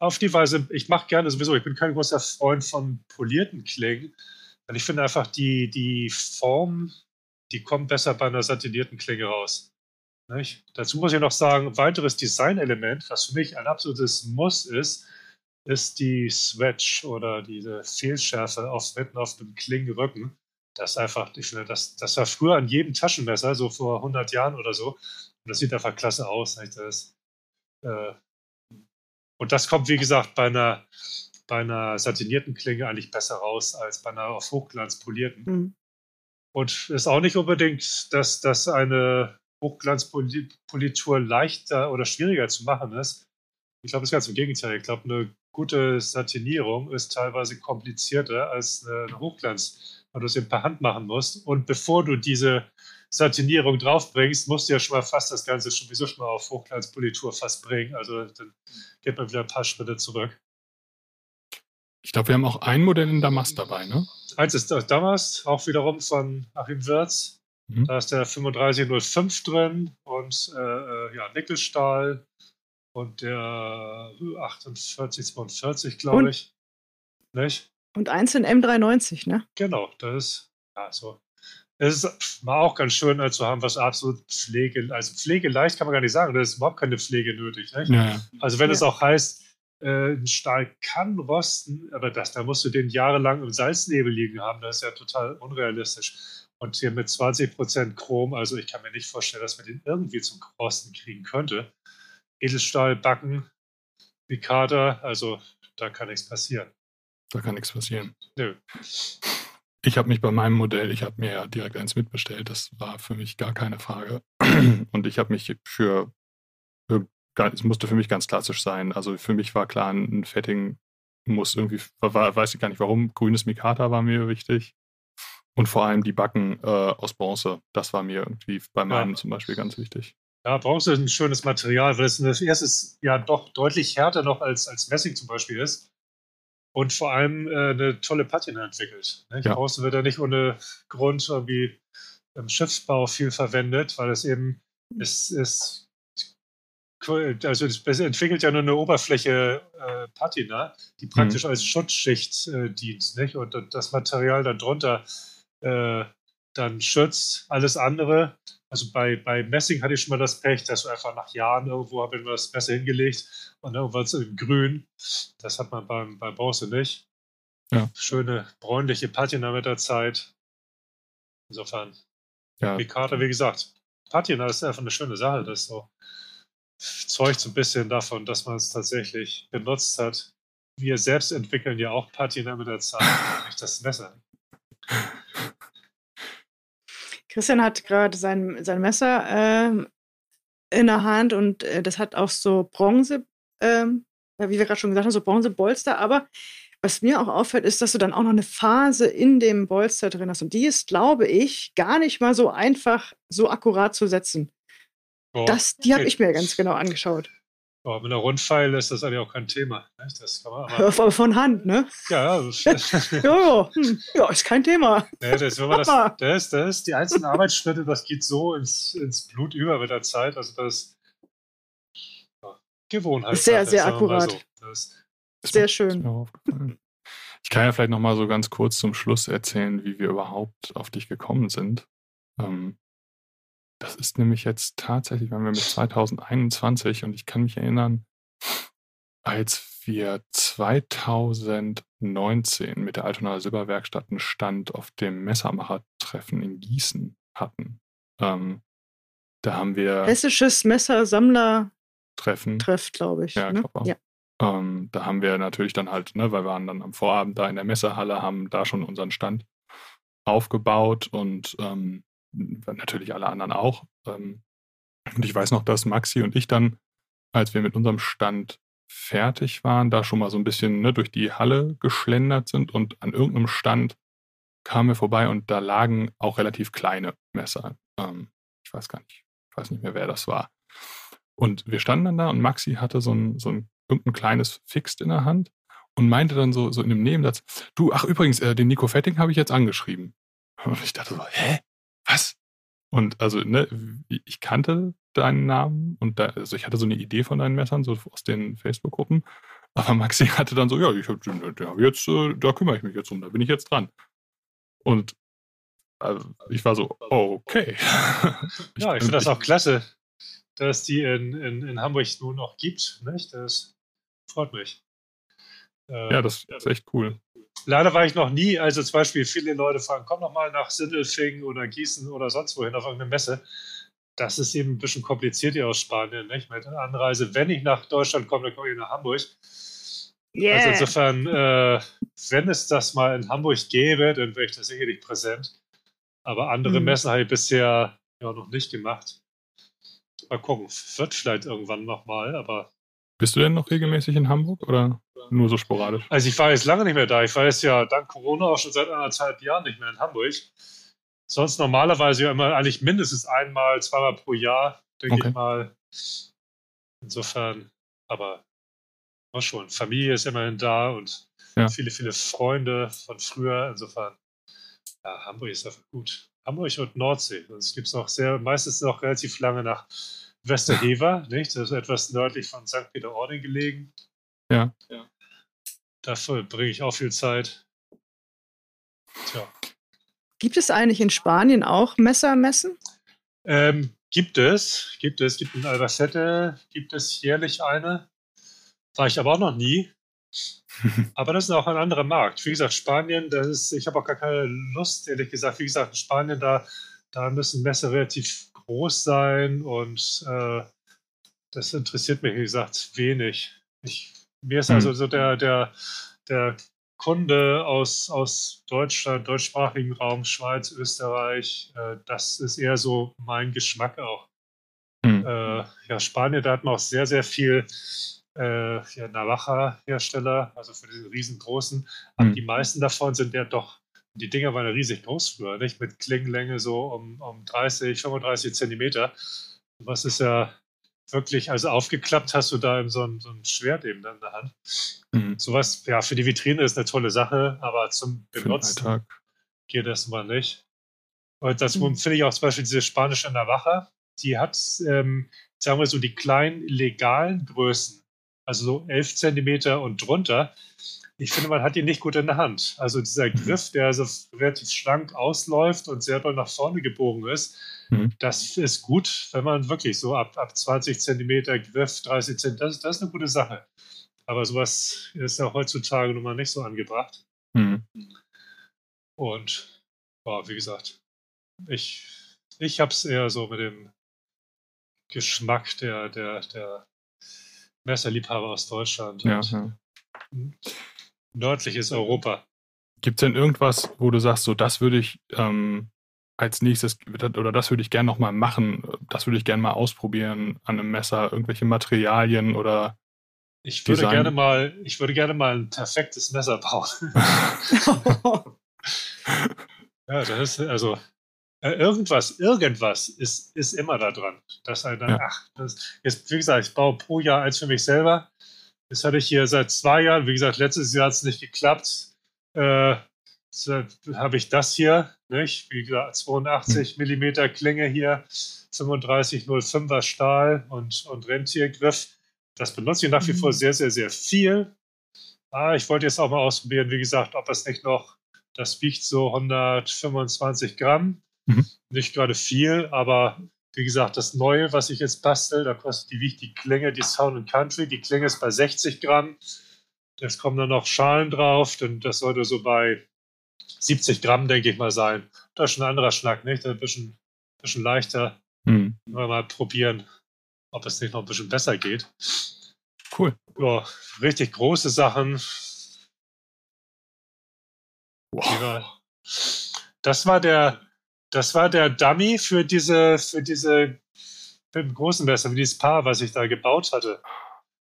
auf die Weise, ich mache gerne sowieso, ich bin kein großer Freund von polierten Klingen, weil ich finde einfach die, die Form, die kommt besser bei einer satinierten Klinge raus. Nicht? Dazu muss ich noch sagen, weiteres Designelement, was für mich ein absolutes Muss ist, ist die Swatch oder diese Fehlschärfe auf, mitten auf dem Klingenrücken. Das einfach, ich finde, das, das war früher an jedem Taschenmesser, so vor 100 Jahren oder so. Und das sieht einfach klasse aus. Nicht? Das, äh, und das kommt, wie gesagt, bei einer, bei einer satinierten Klinge eigentlich besser raus als bei einer auf Hochglanz polierten. Hm. Und ist auch nicht unbedingt, dass, dass eine Hochglanzpolitur leichter oder schwieriger zu machen ist. Ich glaube, das ist ganz im Gegenteil. Ich glaube, eine gute Satinierung ist teilweise komplizierter als eine Hochglanz, weil du es eben per Hand machen musst. Und bevor du diese Satinierung draufbringst, musst du ja schon mal fast das Ganze sowieso schon mal auf Hochglanzpolitur fast bringen. Also dann geht man wieder ein paar Schritte zurück. Ich glaube, wir haben auch ein Modell in Damast dabei, ne? Eins ist damals, auch wiederum von Achim Wirz. Mhm. Da ist der 3505 drin und äh, äh, ja, Nickelstahl und der 4842, Und- glaube ich. Nicht? Und eins in M390, ne? Genau, das ist ja so. Es ist mal auch ganz schön äh, zu haben, was absolut Pflege, also pflegeleicht kann man gar nicht sagen, da ist überhaupt keine Pflege nötig. Ja. Also wenn Ja. es auch heißt, äh, ein Stahl kann rosten, aber das, da musst du den jahrelang im Salznebel liegen haben, das ist ja total unrealistisch. Und hier mit 20% Chrom, also ich kann mir nicht vorstellen, dass man den irgendwie zum Rosten kriegen könnte. Edelstahl, Backen, Mikada, also da kann nichts passieren. Da kann nichts passieren. Nö. Ich habe mich bei meinem Modell, ich habe mir ja direkt eins mitbestellt. Das war für mich gar keine Frage. Und ich habe mich für, für es musste für mich ganz klassisch sein. Also für mich war klar, ein Fetting muss irgendwie, war, weiß ich gar nicht warum, grünes Mikata war mir wichtig. Und vor allem die Backen äh, aus Bronze, das war mir irgendwie bei meinem zum Beispiel ganz wichtig. Ja, Bronze ist ein schönes Material, weil es das erstes ja doch deutlich härter noch als, als Messing zum Beispiel ist. Und vor allem äh, eine tolle Patina entwickelt. Nicht? Ja. Bronze wird ja nicht ohne Grund irgendwie im Schiffsbau viel verwendet, weil es eben es ist also es entwickelt ja nur eine Oberfläche äh, Patina, die praktisch als Schutzschicht äh, dient, nicht? Und dann das Material dann drunter äh, dann schützt. Alles andere, also bei, bei Messing hatte ich schon mal das Pech, dass du einfach nach Jahren irgendwo habe ich mir das Messer hingelegt und irgendwas in grün. Das hat man beim, bei Bronze nicht. Ja. Schöne bräunliche Patina mit der Zeit. Insofern, Ja, Mikata, wie gesagt, Patina ist einfach eine schöne Sache. Das so zeugt so ein bisschen davon, dass man es tatsächlich benutzt hat. Wir selbst entwickeln ja auch Patina mit der Zeit, nicht das Messer. Christian hat gerade sein, sein Messer ähm, in der Hand und äh, das hat auch so Bronze, ja, wie wir gerade schon gesagt haben, so Bronzebolster. Aber was mir auch auffällt, ist, dass du dann auch noch eine Phase in dem Bolster drin hast. Und die ist, glaube ich, gar nicht mal so einfach, so akkurat zu setzen. Oh, Das, die habe ich mir ganz genau angeschaut. Oh, mit einer Rundpfeile ist das eigentlich auch kein Thema. Nicht? Das kann man aber, Aber von Hand, ne? ja, das, Ja, hm, ja, ist kein Thema. Ja, das, wenn man das, das, das, die einzelnen Arbeitsschritte, das geht so ins, ins Blut über mit der Zeit. Also das ja, Gewohnheit. Ist sehr, sehr akkurat. Das, ist Sehr schön. Ich kann ja vielleicht noch mal so ganz kurz zum Schluss erzählen, wie wir überhaupt auf dich gekommen sind. Ähm, das ist nämlich jetzt tatsächlich, wenn wir mit 2021 und ich kann mich erinnern, als wir 2019 mit der Altonaer Silberwerkstatt einen Stand auf dem Messermachertreffen in Gießen hatten. Ähm, da haben wir. Hessisches Messersammler Treffen. Treff, glaube ich. Ja, ne? glaub auch. ja. Ähm, da haben wir natürlich dann halt, ne, weil wir waren dann am Vorabend da in der Messehalle, haben da schon unseren Stand aufgebaut und ähm, natürlich alle anderen auch. Ähm, und ich weiß noch, dass Maxi und ich dann, als wir mit unserem Stand fertig waren, da schon mal so ein bisschen ne, durch die Halle geschlendert sind und an irgendeinem Stand kamen wir vorbei und da lagen auch relativ kleine Messer. Ähm, ich weiß gar nicht, ich weiß nicht mehr, wer das war. Und wir standen dann da und Maxi hatte so ein, so ein irgendein kleines Fixed in der Hand und meinte dann so, so in dem Nebensatz, du, ach übrigens, äh, den Nico Fetting habe ich jetzt angeschrieben. Und ich dachte so, hä? Was? Und also, ne, ich kannte deinen Namen und da, also ich hatte so eine Idee von deinen Messern, so aus den Facebook-Gruppen. Aber Maxi hatte dann so, ja, ich hab, jetzt, äh, da kümmere ich mich jetzt um, da bin ich jetzt dran. Und also ich war so, okay. ja, ich finde das auch klasse, dass die in, in, in Hamburg nun noch gibt. Nicht? Das freut mich. Ja, das ist echt cool. Leider war ich noch nie, also zum Beispiel viele Leute fragen, komm noch mal nach Sindelfingen oder Gießen oder sonst wohin auf irgendeine Messe. Das ist eben ein bisschen kompliziert hier aus Spanien, nicht? Mit Anreise. Wenn ich nach Deutschland komme, dann komme ich nach Hamburg. Yeah. Also insofern, äh, wenn es das mal in Hamburg gäbe, dann wäre ich da sicherlich präsent. Aber andere mhm. Messen habe ich bisher ja noch nicht gemacht. Mal gucken, wird vielleicht irgendwann nochmal, aber. Bist du denn noch regelmäßig in Hamburg oder nur so sporadisch? Also ich war jetzt lange nicht mehr da. Ich war jetzt ja dank Corona auch schon seit anderthalb Jahren nicht mehr in Hamburg. Sonst normalerweise ja immer eigentlich mindestens einmal, zweimal pro Jahr, denke okay. ich mal. Insofern, aber war schon. Familie ist immerhin da und ja. viele, viele Freunde von früher. Insofern, ja, Hamburg ist einfach gut. Hamburg und Nordsee. Sonst gibt es noch sehr, meistens noch relativ lange nach Westerhever, nicht? Das ist etwas nördlich von St. Peter-Ording gelegen. Ja. ja. Dafür bringe ich auch viel Zeit. Tja. Gibt es eigentlich in Spanien auch Messermessen? Ähm, gibt es, gibt es, gibt in Albacete, gibt es jährlich eine. War ich aber auch noch nie. aber das ist auch ein anderer Markt. Wie gesagt, Spanien, das ist, ich habe auch gar keine Lust, ehrlich gesagt. Wie gesagt, in Spanien, da, da müssen Messer relativ groß sein und äh, das interessiert mich, wie gesagt, wenig. Ich, mir ist also so der, der, der Kunde aus, aus Deutschland, deutschsprachigen Raum, Schweiz, Österreich, äh, das ist eher so mein Geschmack auch. Mhm. Äh, ja, Spanien, da hat man auch sehr, sehr viel äh, ja, Navaja-Hersteller, also für diese riesengroßen. Aber mhm. die meisten davon sind ja doch, die Dinger waren ja riesig groß früher, nicht? Mit Klingenlänge so um, um 30, 35 Zentimeter. Was ist ja wirklich, also aufgeklappt hast du da eben so ein, so ein Schwert eben dann in der Hand. Mhm. Sowas, ja, für die Vitrine ist eine tolle Sache, aber zum Benutzen geht das mal nicht. Und das mhm. finde ich auch zum Beispiel diese spanische Navaja, die hat, ähm, sagen wir so, die kleinen legalen Größen also so 11 Zentimeter und drunter. Ich finde, man hat ihn nicht gut in der Hand. Also dieser mhm. Griff, der so relativ schlank ausläuft und sehr doll nach vorne gebogen ist, mhm. das ist gut, wenn man wirklich so ab, ab 20 Zentimeter Griff, 30 Zentimeter, das, das ist eine gute Sache. Aber sowas ist ja heutzutage nun mal nicht so angebracht. Mhm. Und boah, wie gesagt, ich, ich habe es eher so mit dem Geschmack der, der, der Messerliebhaber aus Deutschland. Ja, ja. Nördliches Europa. Gibt es denn irgendwas, wo du sagst, so das würde ich ähm, als nächstes oder das würde ich gerne nochmal machen, das würde ich gerne mal ausprobieren an einem Messer, irgendwelche Materialien oder ich würde Design? gerne mal, ich würde gerne mal ein perfektes Messer bauen. ja, das ist also äh, irgendwas, irgendwas ist, ist immer da dran. Dass halt dann, ja. ach, das, jetzt, wie gesagt, ich baue pro Jahr eins für mich selber. Das hatte ich hier seit zwei Jahren. Wie gesagt, letztes Jahr hat es nicht geklappt. Äh, habe ich das hier, nicht? Wie gesagt, 82 hm. Millimeter Klinge hier, 35,05er Stahl und, und Rentiergriff. Das benutze ich nach wie vor hm. sehr, sehr, sehr viel. ah, ich wollte jetzt auch mal ausprobieren, wie gesagt, ob es nicht noch, das wiegt so 125 Gramm. Mhm. Nicht gerade viel, aber wie gesagt, das Neue, was ich jetzt bastel, da kostet die wichtige Klinge, die Sound Country, die Klinge ist bei 60 Gramm. Jetzt kommen dann noch Schalen drauf, denn das sollte so bei 70 Gramm, denke ich mal, sein. Das ist schon ein anderer Schnack, nicht? ein bisschen, bisschen leichter. Hm. Mal probieren, ob es nicht noch ein bisschen besser geht. Cool. Ja, richtig große Sachen. Wow. Das war der, das war der Dummy für diese, für diese für den großen Messer, für dieses Paar, was ich da gebaut hatte.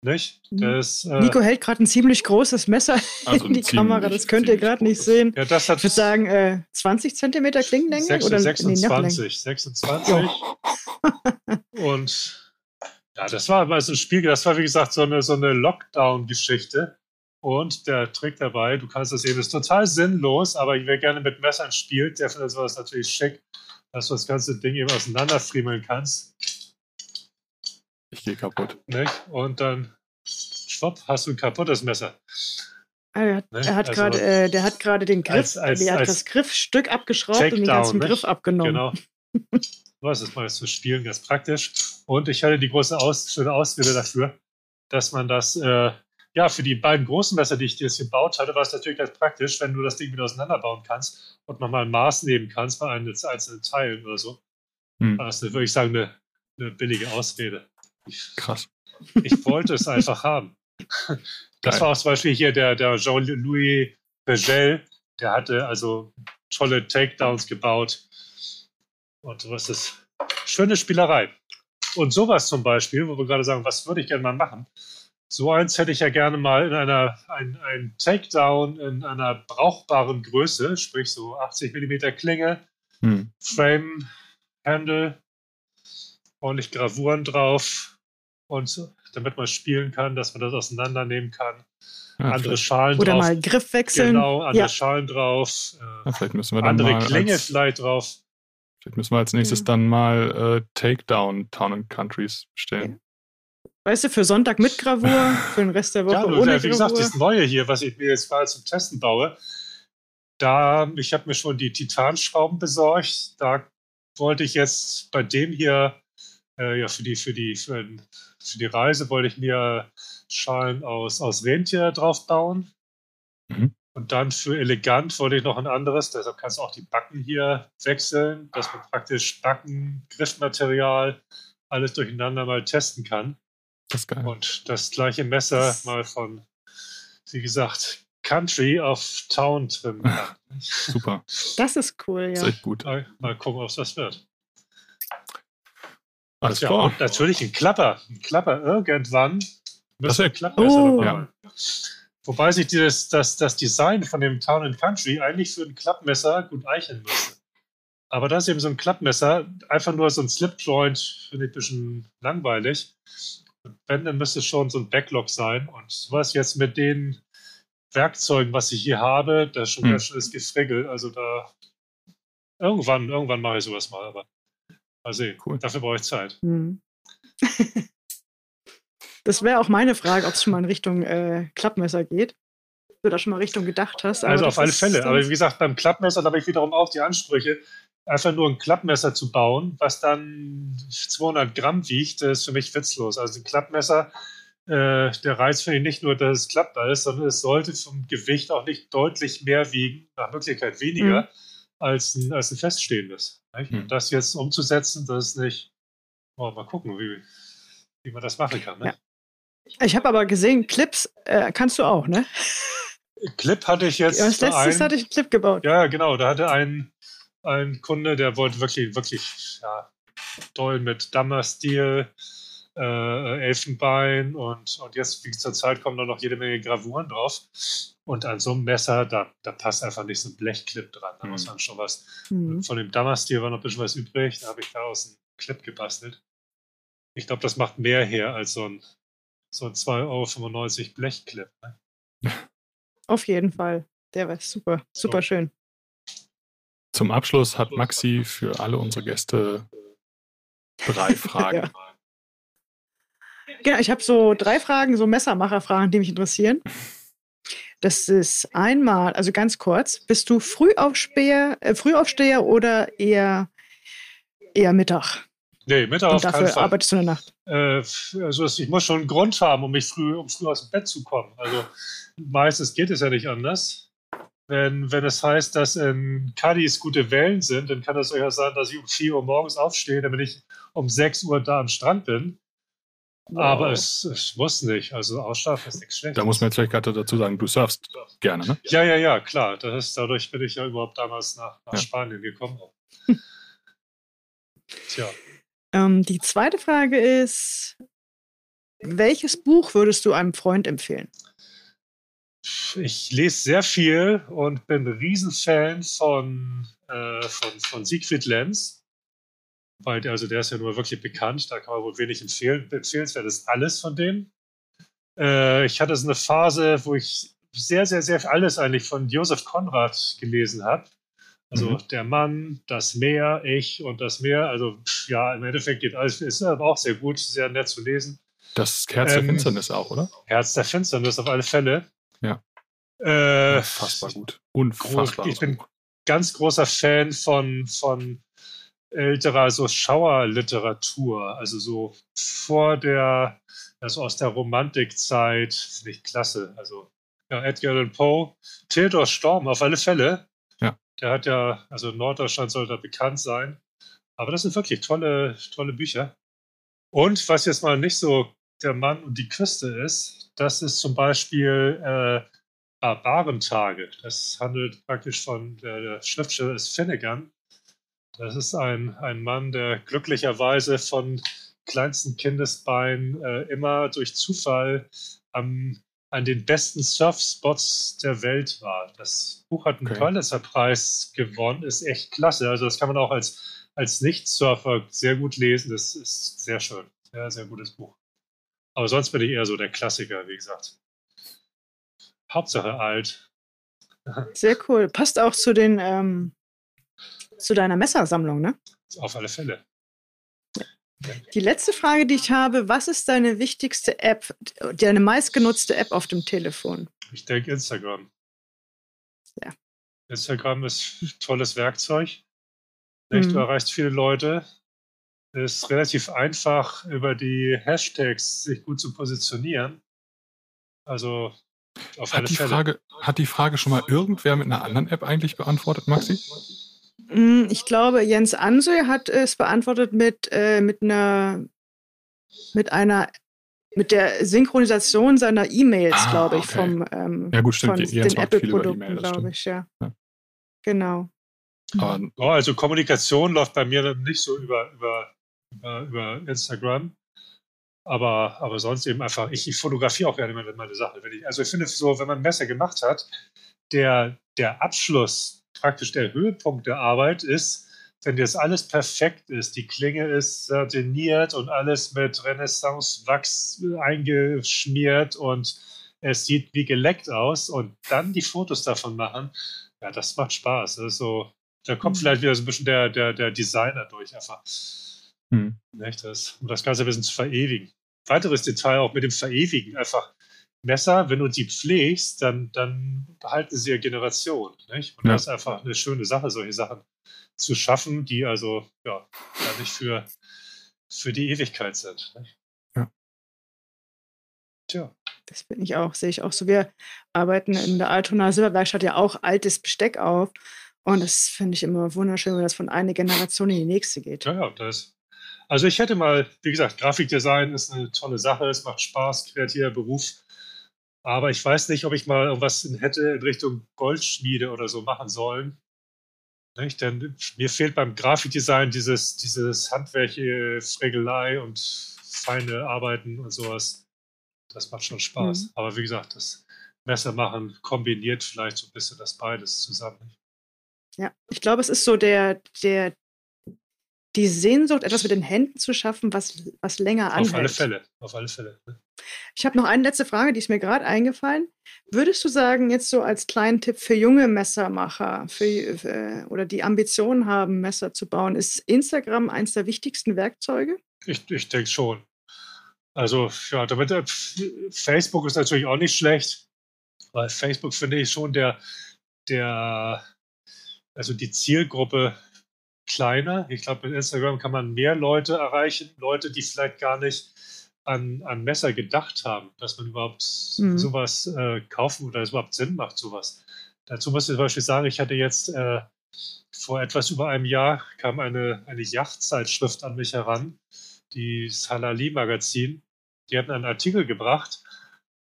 Nicht? Mhm. Das, äh, Nico hält gerade ein ziemlich großes Messer also in die Kamera, das könnt ihr gerade nicht sehen. Ja, das hat ich würde sagen, äh, 20 Zentimeter Klingenlänge? 6, oder 26, 26. Und ja, das war also ein Spiel, das war wie gesagt so eine, so eine Lockdown-Geschichte. Und der Trick dabei, du kannst das eben, ist total sinnlos, aber wer gerne mit Messern spielt, der findet sowas natürlich schick, dass du das ganze Ding eben auseinanderfriemeln kannst. Ich gehe kaputt. Nicht? Und dann, schwupp, hast du ein kaputtes Messer. Er hat, ne? hat also, gerade, äh, der hat gerade den Griff, als, als, der hat das Griffstück abgeschraubt und den ganzen nicht? Griff abgenommen. Genau. Was ist mal zu spielen, ganz praktisch. Und ich hatte die große Aus, schöne Ausrede dafür, dass man das, äh, ja, für die beiden großen Messer, die ich jetzt gebaut hatte, war es natürlich ganz praktisch, wenn du das Ding wieder auseinanderbauen kannst und nochmal ein Maß nehmen kannst bei einzelnen Teilen oder so. Hm. Das ist, würde ich sagen, eine, eine billige Ausrede. Krass. Ich wollte es einfach haben. Das Geil. war auch zum Beispiel hier der, der Jean-Louis Begel, der hatte also tolle Takedowns gebaut. Und was ist schöne Spielerei. Und sowas zum Beispiel, wo wir gerade sagen, was würde ich gerne mal machen? So eins hätte ich ja gerne mal in einer, ein, ein Takedown in einer brauchbaren Größe, sprich so 80 mm Klinge, hm. Frame, Handle, ordentlich Gravuren drauf und damit man spielen kann, dass man das auseinandernehmen kann. Ja, andere Schalen oder drauf. Oder mal Griff wechseln. Genau, andere ja. Schalen drauf. Äh, ja, vielleicht müssen wir dann andere mal Klänge vielleicht drauf. Vielleicht müssen wir als nächstes ja. dann mal äh, Takedown Town and Countries stellen. Weißt du, für Sonntag mit Gravur, für den Rest der Woche ja, ohne Wie gesagt, das Neue hier, was ich mir jetzt mal zum Testen baue, da, ich habe mir schon die Titanschrauben besorgt. Da wollte ich jetzt bei dem hier, äh, ja, für die, für die, für, für, die Reise wollte ich mir Schalen aus, aus Rentier drauf bauen. Mhm. Und dann für elegant wollte ich noch ein anderes, deshalb kannst du auch die Backen hier wechseln, dass man praktisch Backen, Griffmaterial, alles durcheinander mal testen kann. Das ist geil. Und das gleiche Messer das mal von, wie gesagt, Country auf Town trimmen kann. Super. Das ist cool, ja. Das ist echt gut. Mal, mal gucken, ob es das wird. Alles ja, klar. Und natürlich ein Klapper. Ein Klapper irgendwann. Das wäre Klappmesser oh. Ja. Wobei sich dieses, das, das Design von dem Town and Country eigentlich für ein Klappmesser gut eichen müsste. Aber das ist eben so ein Klappmesser, einfach nur so ein Slip-Joint, finde ich ein bisschen langweilig. Wenn, dann müsste es schon so ein Backlog sein. Und was jetzt mit den Werkzeugen, was ich hier habe, das ist schon hm. ganz schönes Gefriggel. Also da irgendwann, irgendwann mache ich sowas mal, aber mal sehen. Cool. Dafür brauche ich Zeit. Hm. Das wäre auch meine Frage, ob es schon mal in Richtung äh, Klappmesser geht. Ob du da schon mal Richtung gedacht hast. also auf alle Fälle. Aber wie gesagt, beim Klappmesser habe ich wiederum auch die Ansprüche, einfach nur ein Klappmesser zu bauen, was dann 200 Gramm wiegt, ist für mich witzlos. Also ein Klappmesser, äh, der Reiz finde ich nicht nur, dass es klappbar ist, sondern es sollte vom Gewicht auch nicht deutlich mehr wiegen, nach Möglichkeit weniger, mhm. als, ein, als ein feststehendes. Mhm. Das jetzt umzusetzen, das ist nicht. Oh, mal gucken, wie, wie man das machen kann. Ne? Ja. Ich habe aber gesehen, Clips äh, kannst du auch, ne? Clip hatte ich jetzt. Ja, als letztes ein, hatte ich einen Clip gebaut. Ja, genau. Da hatte ein, ein Kunde, der wollte wirklich, wirklich ja, toll mit Dammerstil, äh, Elfenbein und, und jetzt, wie zur Zeit, kommen da noch jede Menge Gravuren drauf. Und an so einem Messer, da, da passt einfach nicht so ein Blechclip dran. Da mhm. muss man schon was. Mhm. Von dem Dammerstil war noch ein bisschen was übrig. Da habe ich daraus einen Clip gebastelt. Ich glaube, das macht mehr her als so ein so ein 2,95 Euro Blechclip. Ne? Auf jeden Fall. Der war super, super so. schön. Zum Abschluss hat Maxi für alle unsere Gäste drei Fragen. ja. Genau, ich habe so drei Fragen, so Messermacherfragen, die mich interessieren. Das ist einmal, also ganz kurz, bist du Frühaufsteher, äh, Frühaufsteher oder eher, eher Mittag? Nee, Mittag Und auf keinen dafür Fall. arbeitest du in der Nacht. Äh, also ich muss schon einen Grund haben, um mich früh, um früh aus dem Bett zu kommen. Also meistens geht es ja nicht anders. Wenn, wenn es heißt, dass in Cadiz gute Wellen sind, dann kann es durchaus sein, dass ich um 4 Uhr morgens aufstehe, damit ich um 6 Uhr da am Strand bin. Aber Wow. es, es muss nicht. Also Ausschlafen ist nichts Schlechtes. Da muss man jetzt vielleicht gerade dazu sagen, du surfst gerne, ne? Ja, ja, ja, klar. Das ist, dadurch bin ich ja überhaupt damals nach, nach Ja. Spanien gekommen. Tja, Ähm, die zweite Frage ist, welches Buch würdest du einem Freund empfehlen? Ich lese sehr viel und bin ein Riesenfan von, äh, von, von Siegfried Lenz. Weil der, also der ist ja nur wirklich bekannt, da kann man wohl wenig empfehlen. Empfehlenswert ist alles von dem. Äh, ich hatte so eine Phase, wo ich sehr, sehr, sehr alles eigentlich von Josef Konrad gelesen habe. Also Mhm. der Mann, das Meer, ich und das Meer. Also ja, im Endeffekt geht alles, ist aber auch sehr gut, sehr nett zu lesen. Das Herz der Ähm, Finsternis auch, oder? Herz der Finsternis auf alle Fälle. Ja. Äh, Unfassbar gut. Unfassbar. ich bin ganz großer Fan von, von älterer so Schauerliteratur, also so vor der, also aus der Romantikzeit, finde ich klasse. Also ja, Edgar Allan Poe, Theodor Storm auf alle Fälle. Ja. Der hat ja, also in Norddeutschland soll da bekannt sein. Aber das sind wirklich tolle, tolle Bücher. Und was jetzt mal nicht so der Mann und die Küste ist, das ist zum Beispiel äh, Barbarentage. Das handelt praktisch von, der, der Schriftsteller ist Finnegan. Das ist ein, ein Mann, der glücklicherweise von kleinsten Kindesbeinen äh, immer durch Zufall am, an den besten Surfspots der Welt war. Das Buch hat einen Okay. Pulitzer-Preis gewonnen, ist echt klasse. Also das kann man auch als, als Nicht-Surfer sehr gut lesen. Das ist sehr schön. Sehr, sehr gutes Buch. Aber sonst bin ich eher so der Klassiker, wie gesagt. Hauptsache alt. Sehr cool. Passt auch zu den ähm, zu deiner Messersammlung, ne? Auf alle Fälle. Die letzte Frage, die ich habe, was ist deine wichtigste App, deine meistgenutzte App auf dem Telefon? Ich denke Instagram. Ja. Instagram ist ein tolles Werkzeug. Nicht? Du Mhm. erreichst viele Leute. Ist relativ einfach, über die Hashtags sich gut zu positionieren. Also auf alle Hat die, Fälle. Frage, hat die Frage schon mal irgendwer mit einer anderen App eigentlich beantwortet, Maxi? Mm, Ich glaube, Jens Ansö hat es beantwortet mit, äh, mit einer mit einer mit der Synchronisation seiner E-Mails, Ah, glaube ich, okay. vom ähm, Ja, gut, stimmt. von Jens den macht viel über Apple-Produkten, das glaube stimmt. ich, ja. Ja. Genau. Aber Ja, also Kommunikation läuft bei mir nicht so über, über, über, über Instagram. Aber, aber sonst eben einfach, ich, ich fotografiere auch gerne meine, meine Sachen. Wenn ich, also ich finde so, wenn man ein Messer gemacht hat, der, der Abschluss, praktisch der Höhepunkt der Arbeit ist, wenn jetzt alles perfekt ist, die Klinge ist satiniert und alles mit Renaissance-Wachs eingeschmiert und es sieht wie geleckt aus und dann die Fotos davon machen, ja, das macht Spaß. Das ist so, da kommt Mhm. vielleicht wieder so ein bisschen der, der, der Designer durch einfach. Hm. Nicht? Das, um das Ganze ein bisschen zu verewigen. Weiteres Detail auch mit dem Verewigen. Einfach Messer, wenn du die pflegst, dann, dann behalten sie ja Generationen. Nicht? Und Ja. das ist einfach eine schöne Sache, solche Sachen zu schaffen, die also ja, ja nicht für, für die Ewigkeit sind. Nicht? Ja. Tja. Das finde ich auch, sehe ich auch so. Wir arbeiten in der Altona Silberwerkstatt ja auch altes Besteck auf. Und das finde ich immer wunderschön, wenn das von einer Generation in die nächste geht. Ja, ja, das. Also ich hätte mal, wie gesagt, Grafikdesign ist eine tolle Sache, es macht Spaß, kreativer Beruf. Aber ich weiß nicht, ob ich mal irgendwas hätte in Richtung Goldschmiede oder so machen sollen. Nicht? Denn mir fehlt beim Grafikdesign dieses, dieses handwerkliche Fregelei und feine Arbeiten und sowas. Das macht schon Spaß. Mhm. Aber wie gesagt, das Messer machen kombiniert vielleicht so ein bisschen das beides zusammen. Ja, ich glaube, es ist so der, der, die Sehnsucht, etwas mit den Händen zu schaffen, was, was länger anhält. Auf alle Fälle, auf alle Fälle. ne? Ich habe noch eine letzte Frage, die ist mir gerade eingefallen. Würdest du sagen, jetzt so als kleinen Tipp für junge Messermacher für, für, oder die Ambitionen haben, Messer zu bauen, ist Instagram eines der wichtigsten Werkzeuge? Ich, ich denke schon. Also, ja, damit äh, Facebook ist natürlich auch nicht schlecht. Weil Facebook finde ich schon der, der, also die Zielgruppe kleiner. Ich glaube, mit Instagram kann man mehr Leute erreichen, Leute, die vielleicht gar nicht an, an Messer gedacht haben, dass man überhaupt mhm. sowas äh, kaufen oder es überhaupt Sinn macht, sowas. Dazu muss ich zum Beispiel sagen, ich hatte jetzt äh, vor etwas über einem Jahr kam eine, eine Yachtzeitschrift an mich heran, die Salali-Magazin. Die hatten einen Artikel gebracht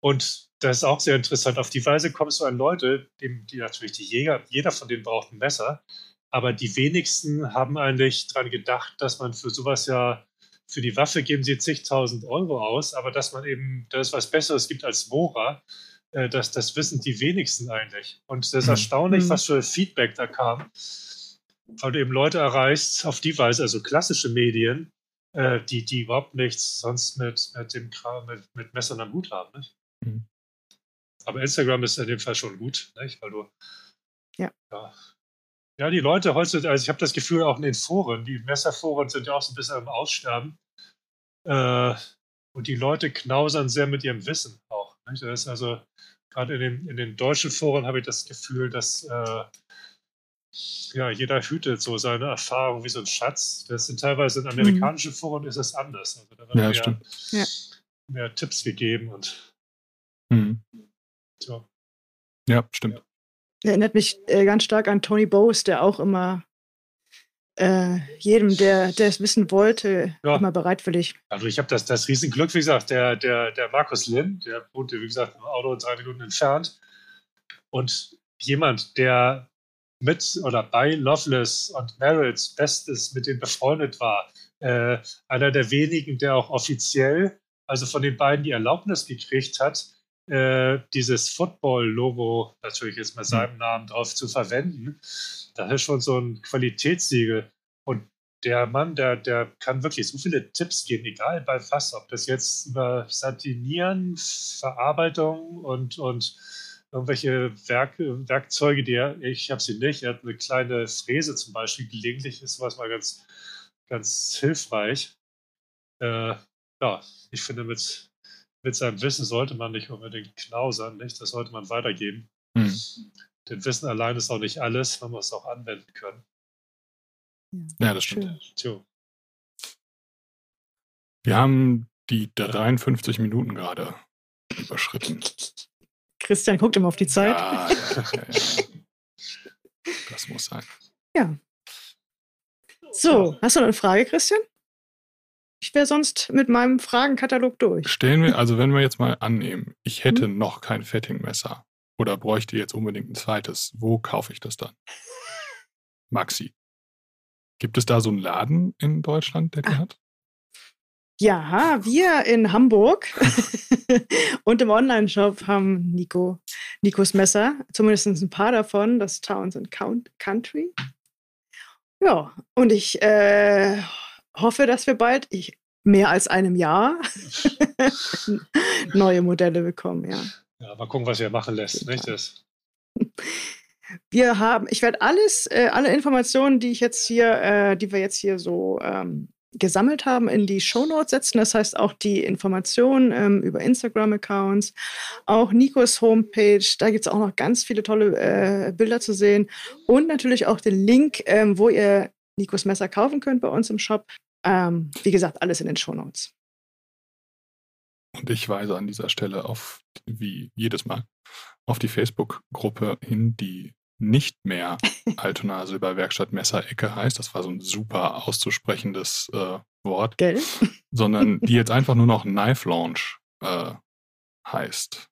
und das ist auch sehr interessant. Auf die Weise kommst du an Leute, die, die natürlich die Jäger, jeder von denen braucht ein Messer, aber die wenigsten haben eigentlich daran gedacht, dass man für sowas ja, für die Waffe geben sie zigtausend Euro aus, aber dass man eben, dass es was Besseres gibt als Mora, äh, das, das wissen die wenigsten eigentlich. Und das ist mhm. erstaunlich, mhm. was für Feedback da kam, weil du eben Leute erreichst auf die Weise, also klassische Medien, äh, die, die überhaupt nichts sonst mit, mit dem Kram, mit, mit Messern am Hut haben. Nicht? Mhm. Aber Instagram ist in dem Fall schon gut, nicht? weil du ja. ja ja, die Leute heutzutage, also ich habe das Gefühl auch in den Foren, die Messerforen sind ja auch so ein bisschen am Aussterben. Äh, und die Leute knausern sehr mit ihrem Wissen auch. Nicht? Das ist also gerade in den, in den deutschen Foren habe ich das Gefühl, dass äh, ja, jeder hütet so seine Erfahrung wie so ein Schatz. Das sind teilweise in mhm. amerikanischen. Foren ist es anders. Also da werden ja, mehr, stimmt. mehr Tipps gegeben und mhm. so. Ja, stimmt. Erinnert mich äh, ganz stark an Tony Bowes, der auch immer äh, jedem, der, der es wissen wollte, ja. immer bereitwillig. Also ich habe das, das Riesenglück, wie gesagt, der, der, der Markus Lin, der wohnte, wie gesagt, im Auto drei Minuten entfernt. Und jemand, der mit oder bei Loveless und Merrills Bestes mit denen befreundet war, äh, einer der wenigen, der auch offiziell, also von den beiden die Erlaubnis gekriegt hat, äh, dieses Football-Logo natürlich jetzt mit seinem Namen drauf zu verwenden. Das ist schon so ein Qualitätssiegel. Und der Mann, der, der kann wirklich so viele Tipps geben, egal bei was, ob das jetzt über Satinieren, Verarbeitung und, und irgendwelche Werk, Werkzeuge, die er, ich habe sie nicht, er hat eine kleine Fräse zum Beispiel, gelegentlich ist was mal ganz, ganz hilfreich. Äh, ja, ich finde, mit, mit seinem Wissen sollte man nicht unbedingt knausern, nicht? Das sollte man weitergeben. Hm. Denn Wissen allein ist auch nicht alles, man muss es auch anwenden können. Ja, das stimmt. Tjo. Wir haben die 53 Minuten gerade überschritten. Christian guckt immer auf die Zeit. Ja, ja, ja, das muss sein. Ja. So, hast du noch eine Frage, Christian? Ich wäre sonst mit meinem Fragenkatalog durch. Stellen wir, also wenn wir jetzt mal annehmen, ich hätte hm? noch kein Fettingmesser oder bräuchte jetzt unbedingt ein zweites, wo kaufe ich das dann? Maxi. Gibt es da so einen Laden in Deutschland, der die ah. hat? Ja, wir in Hamburg und im Online-Shop haben Nico, Nikos Messer, zumindest ein paar davon, das Towns and Country. Ja, und ich äh, hoffe, dass wir bald, ich, mehr als einem Jahr, neue Modelle bekommen, ja. Ja, mal gucken, was er machen lässt, nicht das? Wir haben, ich werde alles, äh, alle Informationen, die ich jetzt hier, äh, die wir jetzt hier so ähm, gesammelt haben, in die Shownotes setzen. Das heißt auch die Informationen ähm, über Instagram-Accounts, auch Nikos Homepage. Da gibt es auch noch ganz viele tolle äh, Bilder zu sehen und natürlich auch den Link, ähm, wo ihr Nikos Messer kaufen könnt bei uns im Shop. Ähm, wie gesagt, alles in den Shownotes. Und ich weise an dieser Stelle auf, wie jedes Mal, auf die Facebook-Gruppe hin, die nicht mehr Altona Silberwerkstatt Messerecke heißt. Das war so ein super auszusprechendes äh, Wort. Gell? Sondern die jetzt einfach nur noch Knife Launch äh, heißt.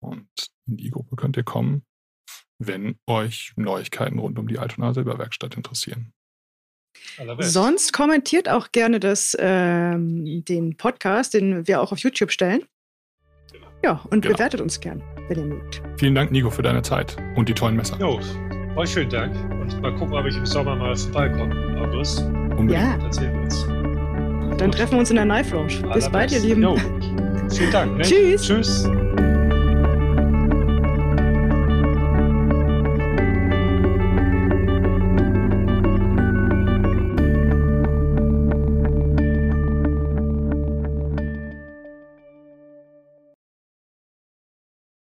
Und in die Gruppe könnt ihr kommen, wenn euch Neuigkeiten rund um die Altona Silberwerkstatt interessieren. Sonst kommentiert auch gerne das, ähm, den Podcast, den wir auch auf YouTube stellen. Genau. Ja, und genau. bewertet uns gern, wenn ihr mögt. Vielen Dank, Nico, für deine Zeit und die tollen Messer. Jo, euch vielen Dank. Und mal gucken, ob ich im Sommer mal vorbeikomme. August. Unbedingt. Ja. Dann treffen wir uns in der Knife Lounge. Bis bald, ihr Lieben. Jo. Vielen Dank. Ne? Tschüss. Tschüss.